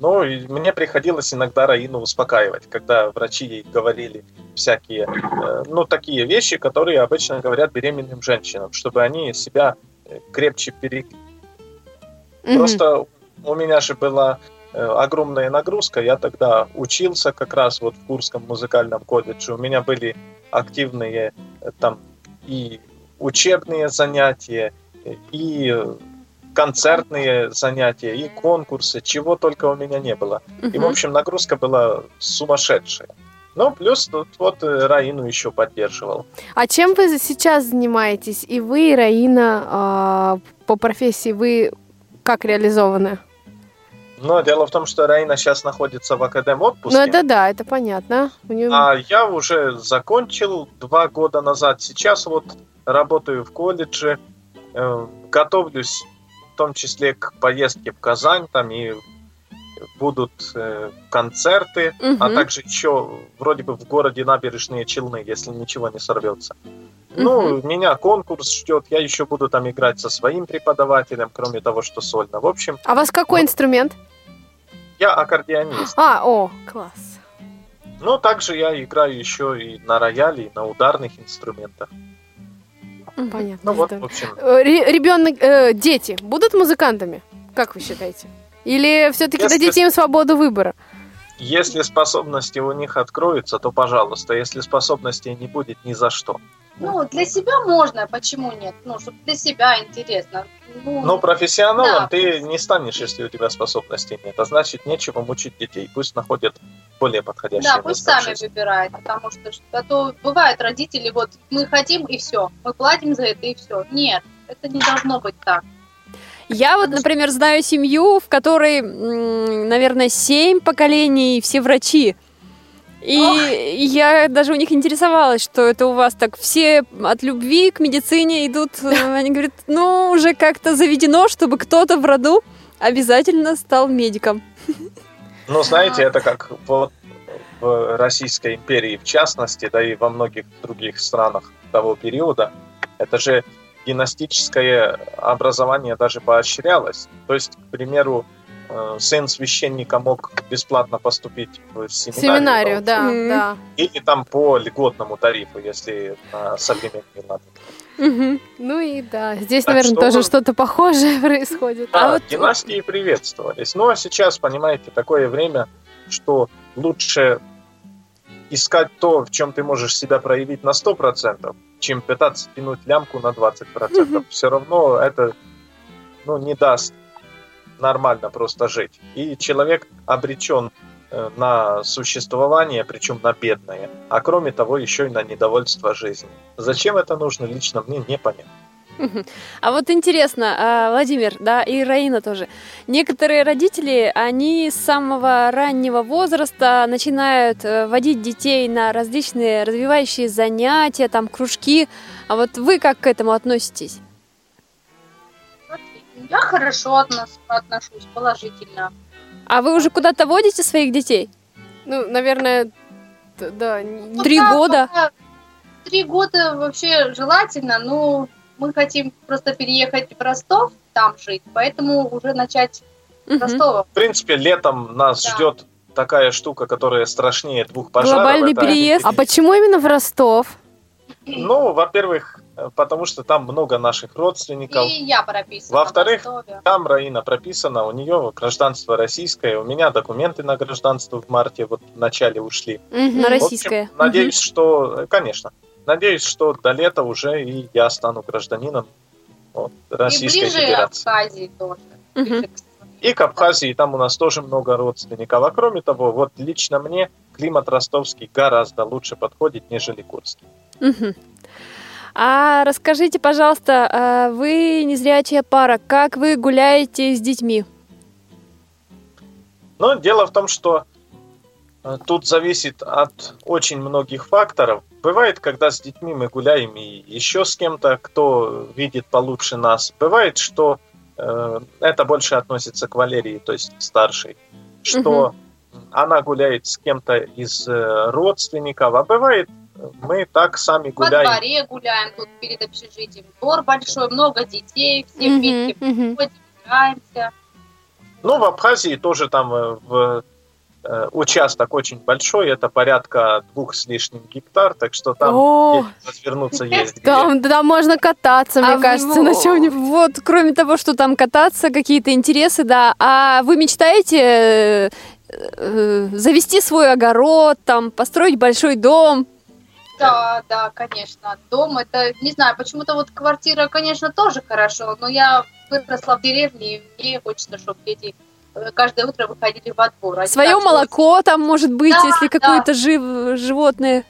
ну, мне приходилось иногда Раину успокаивать, когда врачи ей говорили всякие, э, ну, такие вещи, которые обычно говорят беременным женщинам, чтобы они себя крепче пере... Мгм. Просто у меня же была огромная нагрузка. Я тогда учился как раз вот в Курском музыкальном колледже. У меня были активные э, там и учебные занятия, э, и э, концертные занятия, и конкурсы, чего только у меня не было. И, в общем, нагрузка была сумасшедшая. Ну, плюс тут вот э, Раину еще поддерживал. А чем вы сейчас занимаетесь? И вы, и Раина, а, по профессии, вы как реализованы? Но дело в том, что Раина сейчас находится в академ отпуске. Ну, это да, это понятно. У неё- А я уже закончил два года назад. Сейчас вот работаю в колледже, э, готовлюсь в том числе к поездке в Казань, там и будут э, концерты, а Мгм. также еще вроде бы в городе Набережные Челны, если ничего не сорвется. Ну, меня конкурс ждет, я еще буду там играть со своим преподавателем, кроме того, что сольно. В общем, А у вас какой ну, инструмент? я аккордеонист. А, о, класс. Но также я играю еще и на рояле, и на ударных инструментах. Понятно. Ну вот, в общем, Э, ре- Ребенок, э, дети будут музыкантами? Как вы считаете? Или все-таки Если- дадите им свободу выбора? если способности у них откроются, то пожалуйста. Если способностей не будет, ни за что. Ну, для себя можно, почему нет? Ну, чтобы для себя интересно. Ну, Но профессионалом Да. ты не станешь, если у тебя способностей нет. А значит, нечего мучить детей. Пусть находят более подходящее да, пусть сами выбирают, потому что а то бывают родители, вот мы хотим и все, мы платим за это и все. Нет, это не должно быть так. Я вот, например, знаю семью, в которой, наверное, семь поколений, все врачи. И я даже у них интересовалась, что это у вас так все от любви к медицине идут. Они говорят, ну, уже как-то заведено, чтобы кто-то в роду обязательно стал медиком. Ну, знаете, это как вот в Российской империи в частности, да и во многих других странах того периода, это же династическое образование даже поощрялось. То есть, к примеру, э, сын священника мог бесплатно поступить в семинарию, Семинарию, да, Мгм. да. или там по льготному тарифу, если на современный лад. Ну и да, здесь, Так наверное, что тоже что-то похожее происходит. Да, А вот- династии приветствовались. Ну, а сейчас, понимаете, такое время, что лучше искать то, в чем ты можешь себя проявить на 100%, чем пытаться тянуть лямку на 20%. Все равно это ну, не даст нормально просто жить. И человек обречен э, на существование, причем на бедное, а кроме того еще и на недовольство жизнью. Зачем это нужно, лично мне непонятно. А вот интересно, а, Владимир, да, и Раина тоже. Некоторые родители, они с самого раннего возраста начинают э, водить детей на различные развивающие занятия, там, кружки. А вот вы как к этому относитесь? Я хорошо отношусь, положительно. А вы уже куда-то водите своих детей? Ну, наверное, да. не- Ну, Три да, года? Три года вообще желательно, но мы хотим просто переехать в Ростов, там жить, поэтому уже начать с Мгм. Ростова. В принципе, летом нас Да. ждет такая штука, которая страшнее двух пожаров. Глобальный Это- переезд. А почему именно в Ростов? Ну, во-первых, потому что там много наших родственников. И я прописана Во-вторых. Там Раина прописана, у нее гражданство российское, у меня документы на гражданство в марте, вот в начале ушли. Мгм. На В общем, российское. надеюсь, что, конечно, надеюсь, что до лета уже и я стану гражданином вот, И Российской ближе Федерации. Абхазии тоже. К своим. И к Абхазии, там у нас тоже много родственников. А кроме того, вот лично мне климат ростовский гораздо лучше подходит, нежели Курский. Мгм. А расскажите, пожалуйста, а вы незрячая пара, как вы гуляете с детьми? Но дело в том, что э, тут зависит от очень многих факторов. Бывает, когда с детьми мы гуляем и еще с кем-то, кто видит получше нас. Бывает, что э, это больше относится к Валерии, то есть к старшей, что она гуляет с кем-то из э, родственников, а бывает, мы так сами Во гуляем. дворе гуляем тут перед общежитием. Двор большой, много детей, все Мгм, вместе мгм. ходим, играемся. Ну, в Абхазии тоже там э, в, участок очень большой, это порядка двух с лишним гектар, так что там О, развернуться есть где. там, там можно кататься, мне А кажется, на чем-нибудь. Вот, кроме того, что там кататься, какие-то интересы, да. А вы мечтаете э, э, завести свой огород, там, построить большой дом? Да, да, конечно. Дом это, не знаю, почему-то вот квартира, конечно, тоже хорошо, но я выросла в деревне, и мне хочется, чтобы дети э, каждое утро выходили во двор. Не Свое молоко там может быть, Да, если да. какое-то жив- животное.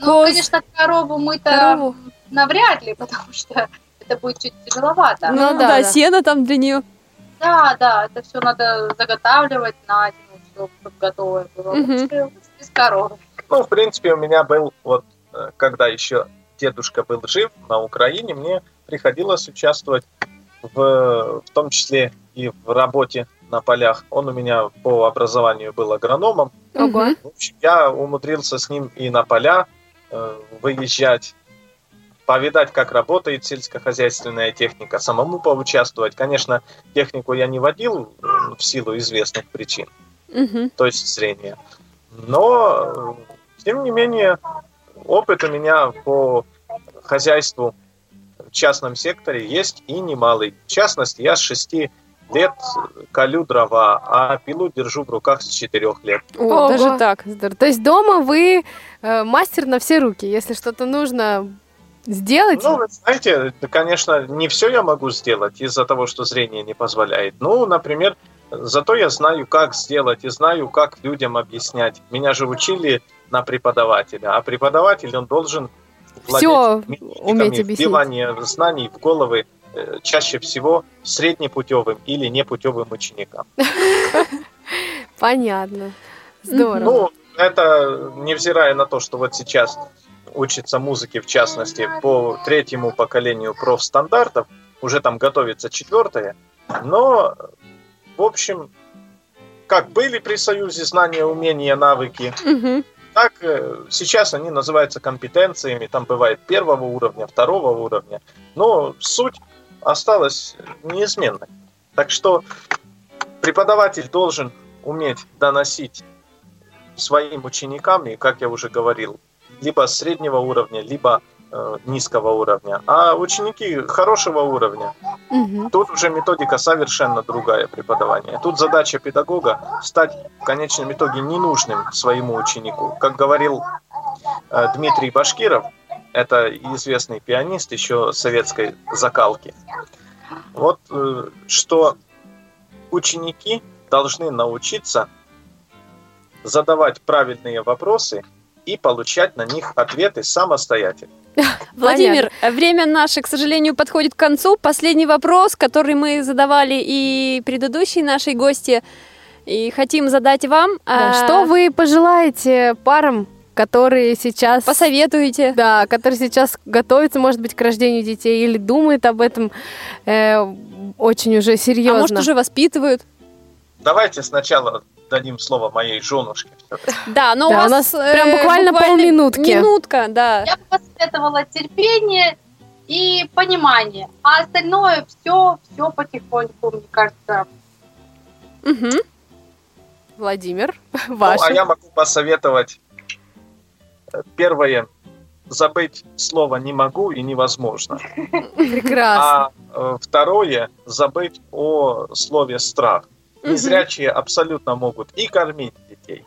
Ну, коз. конечно, корову мы-то Корову. навряд ли, потому что это будет чуть тяжеловато. Ну Ну, да, да, да. сено там для нее. Да, да, это все надо заготавливать на зиму, чтобы готовое было. Лучше Без коровы. Ну, в принципе, у меня был, вот, э, когда еще дедушка был жив на Украине, мне приходилось участвовать в, в том числе и в работе на полях. Он у меня по образованию был агрономом. Ого. Мгм. В общем, я умудрился с ним и на поля э, выезжать, повидать, как работает сельскохозяйственная техника, самому поучаствовать. Конечно, технику я не водил в силу известных причин, Мгм. то есть зрения. Но, э, тем не менее, опыт у меня по хозяйству в частном секторе есть и немалый. В частности, я с 6 лет колю дрова, а пилу держу в руках с 4 лет. О, Ого. даже так. Здорово. То есть дома вы э, мастер на все руки. Если что-то нужно сделать, Ну, вы знаете, конечно, не все я могу сделать из-за того, что зрение не позволяет. Ну, например, зато я знаю, как сделать и знаю, как людям объяснять. Меня же учили на преподавателя, а преподаватель, он должен методиками уметь объяснить. вбивания знаний в головы чаще всего среднепутевым или непутевым ученикам. понятно. Здорово. Ну, это невзирая на то, что вот сейчас учится музыке, в частности, по третьему поколению профстандартов, уже там готовится четвертое, но, в общем, как были при Союзе знания, умения, навыки, Мгм. так э, сейчас они называются компетенциями, там бывает первого уровня, второго уровня, но суть осталась неизменной. Так что преподаватель должен уметь доносить своим ученикам, и, как я уже говорил, либо среднего уровня, либо э, низкого уровня. А ученики хорошего уровня, Мгм. тут уже методика совершенно другая преподавания. Тут задача педагога стать в конечном итоге ненужным своему ученику. Как говорил э, Дмитрий Башкиров, это известный пианист еще советской закалки. Вот э, что ученики должны научиться задавать правильные вопросы и получать на них ответы самостоятельно. Владимир, время наше, к сожалению, подходит к концу. Последний вопрос, который мы задавали и предыдущей нашей гости, и хотим задать вам. Да, А, Что вы пожелаете парам, которые сейчас... посоветуете? Да, которые сейчас готовятся, может быть, к рождению детей или думают об этом э, очень уже серьезно. А может, уже воспитывают? Давайте сначала дадим слово моей женушке. Да, но Да, у у вас нас прям буквально полминутки. Минутка, да. Я бы посоветовала терпение и понимание. А остальное все, все потихоньку, мне кажется. Мгм. Владимир, Ну, ваш. а я могу посоветовать э, первое забыть слово не могу и невозможно. Прекрасно. А э, второе забыть о слове страх. Незрячие абсолютно могут и кормить детей,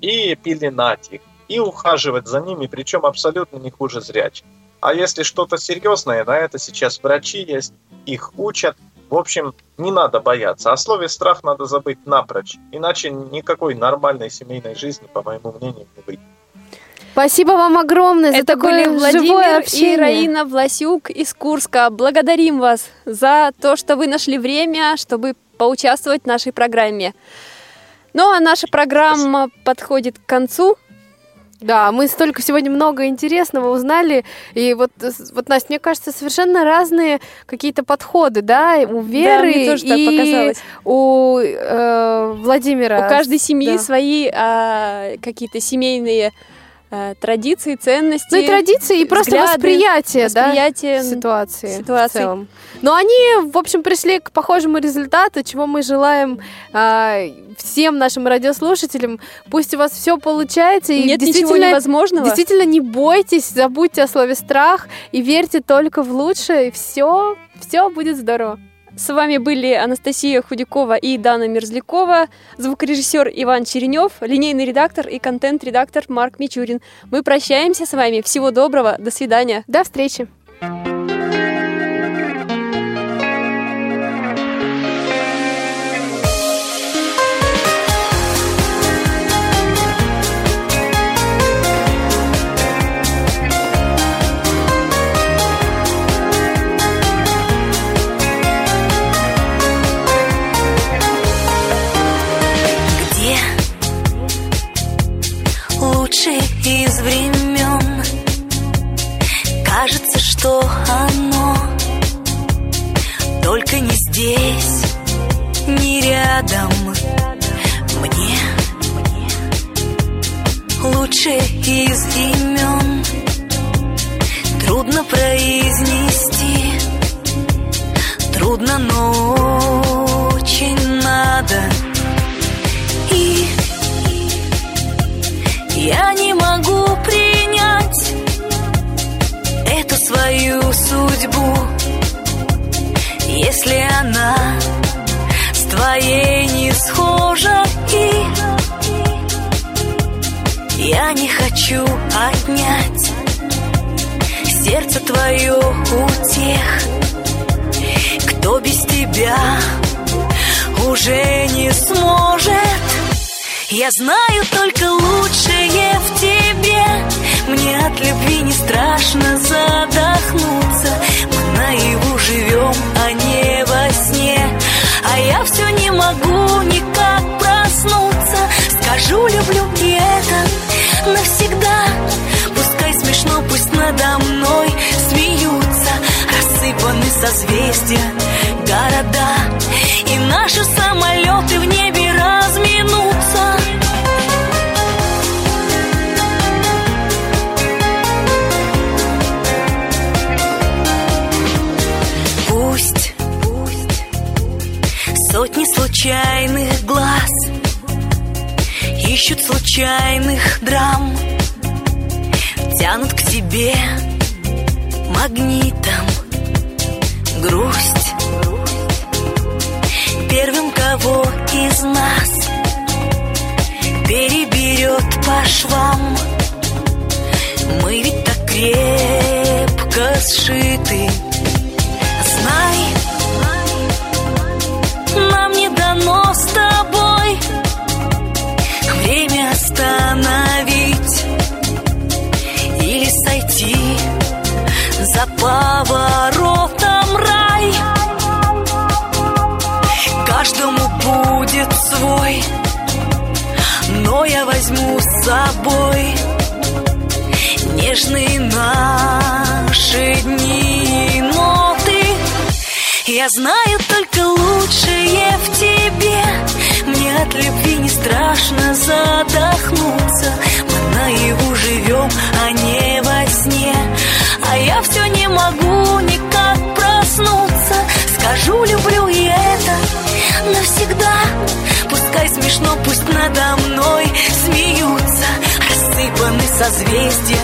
и пеленать их, и ухаживать за ними, причем абсолютно не хуже зрячих. А если что-то серьезное, на это сейчас врачи есть, их учат. В общем, не надо бояться. О слове страх надо забыть напрочь. Иначе никакой нормальной семейной жизни, по моему мнению, не быть. Спасибо вам огромное за Это такое были живое Владимир общение. и Раина Власюк из Курска. Благодарим вас за то, что вы нашли время, чтобы поучаствовать в нашей программе. Ну а наша программа подходит к концу. Да, мы столько сегодня много интересного узнали. И вот, э, вот Настя, мне кажется, совершенно разные какие-то подходы, да, у Веры мне тоже и показалось. у э, Владимира. У каждой семьи Да. свои а, какие-то семейные а, традиции, ценности. Ну и традиции, и просто взгляды, восприятие, да, восприятие ситуации, ситуации. в целом. Но они, в общем, пришли к похожему результату, чего мы желаем а, всем нашим радиослушателям. Пусть у вас все получается. И Нет ничего действительно, невозможного. Действительно, не бойтесь, забудьте о слове страх и верьте только в лучшее, и все, все будет здорово. С вами были Анастасия Худякова и Дана Мерзлякова, звукорежиссер Иван Черенев, линейный редактор и контент-редактор Марк Мичурин. Мы прощаемся с вами. Всего доброго. До свидания. До встречи. Где лучшее из времен. Кажется, что оно Только не здесь, не рядом. Мне лучшее из имен. Трудно произнести Трудно, но очень надо я не могу принять эту свою судьбу, если она с твоей не схожа. И я не хочу отнять сердце твое у тех, кто без тебя уже не сможет. Я знаю только лучшее в тебе. Мне от любви не страшно задохнуться. Мы наяву живем, а не во сне. А я все не могу никак проснуться. Скажу, люблю, и это навсегда. Пускай смешно, пусть надо мной смеются Рассыпаны созвездия, города И наши самолеты в небе разминутся. Пусть, пусть сотни случайных глаз Ищут случайных драм Тянут к тебе магнитом Грусть. Первым кого из нас Переберет по швам. Мы ведь так крепко сшиты. Знай, нам не дано с тобой Время остановить Или сойти за поворотом возьму с собой Нежные наши дни. Ноты Я знаю только лучшее в тебе. Мне от любви не страшно задохнуться. Мы наяву живем, а не во сне. А я все не могу никак проснуться. Скажу, люблю и это навсегда Пускай смешно, пусть надо мной смеются Рассыпаны созвездия,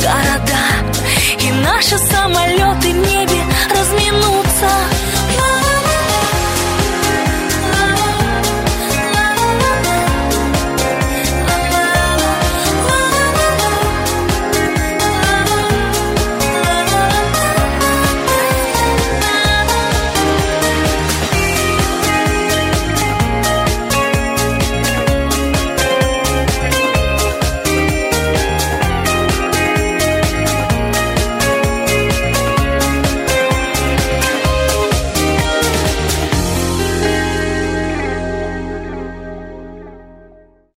города. И наши самолеты в небе разминутся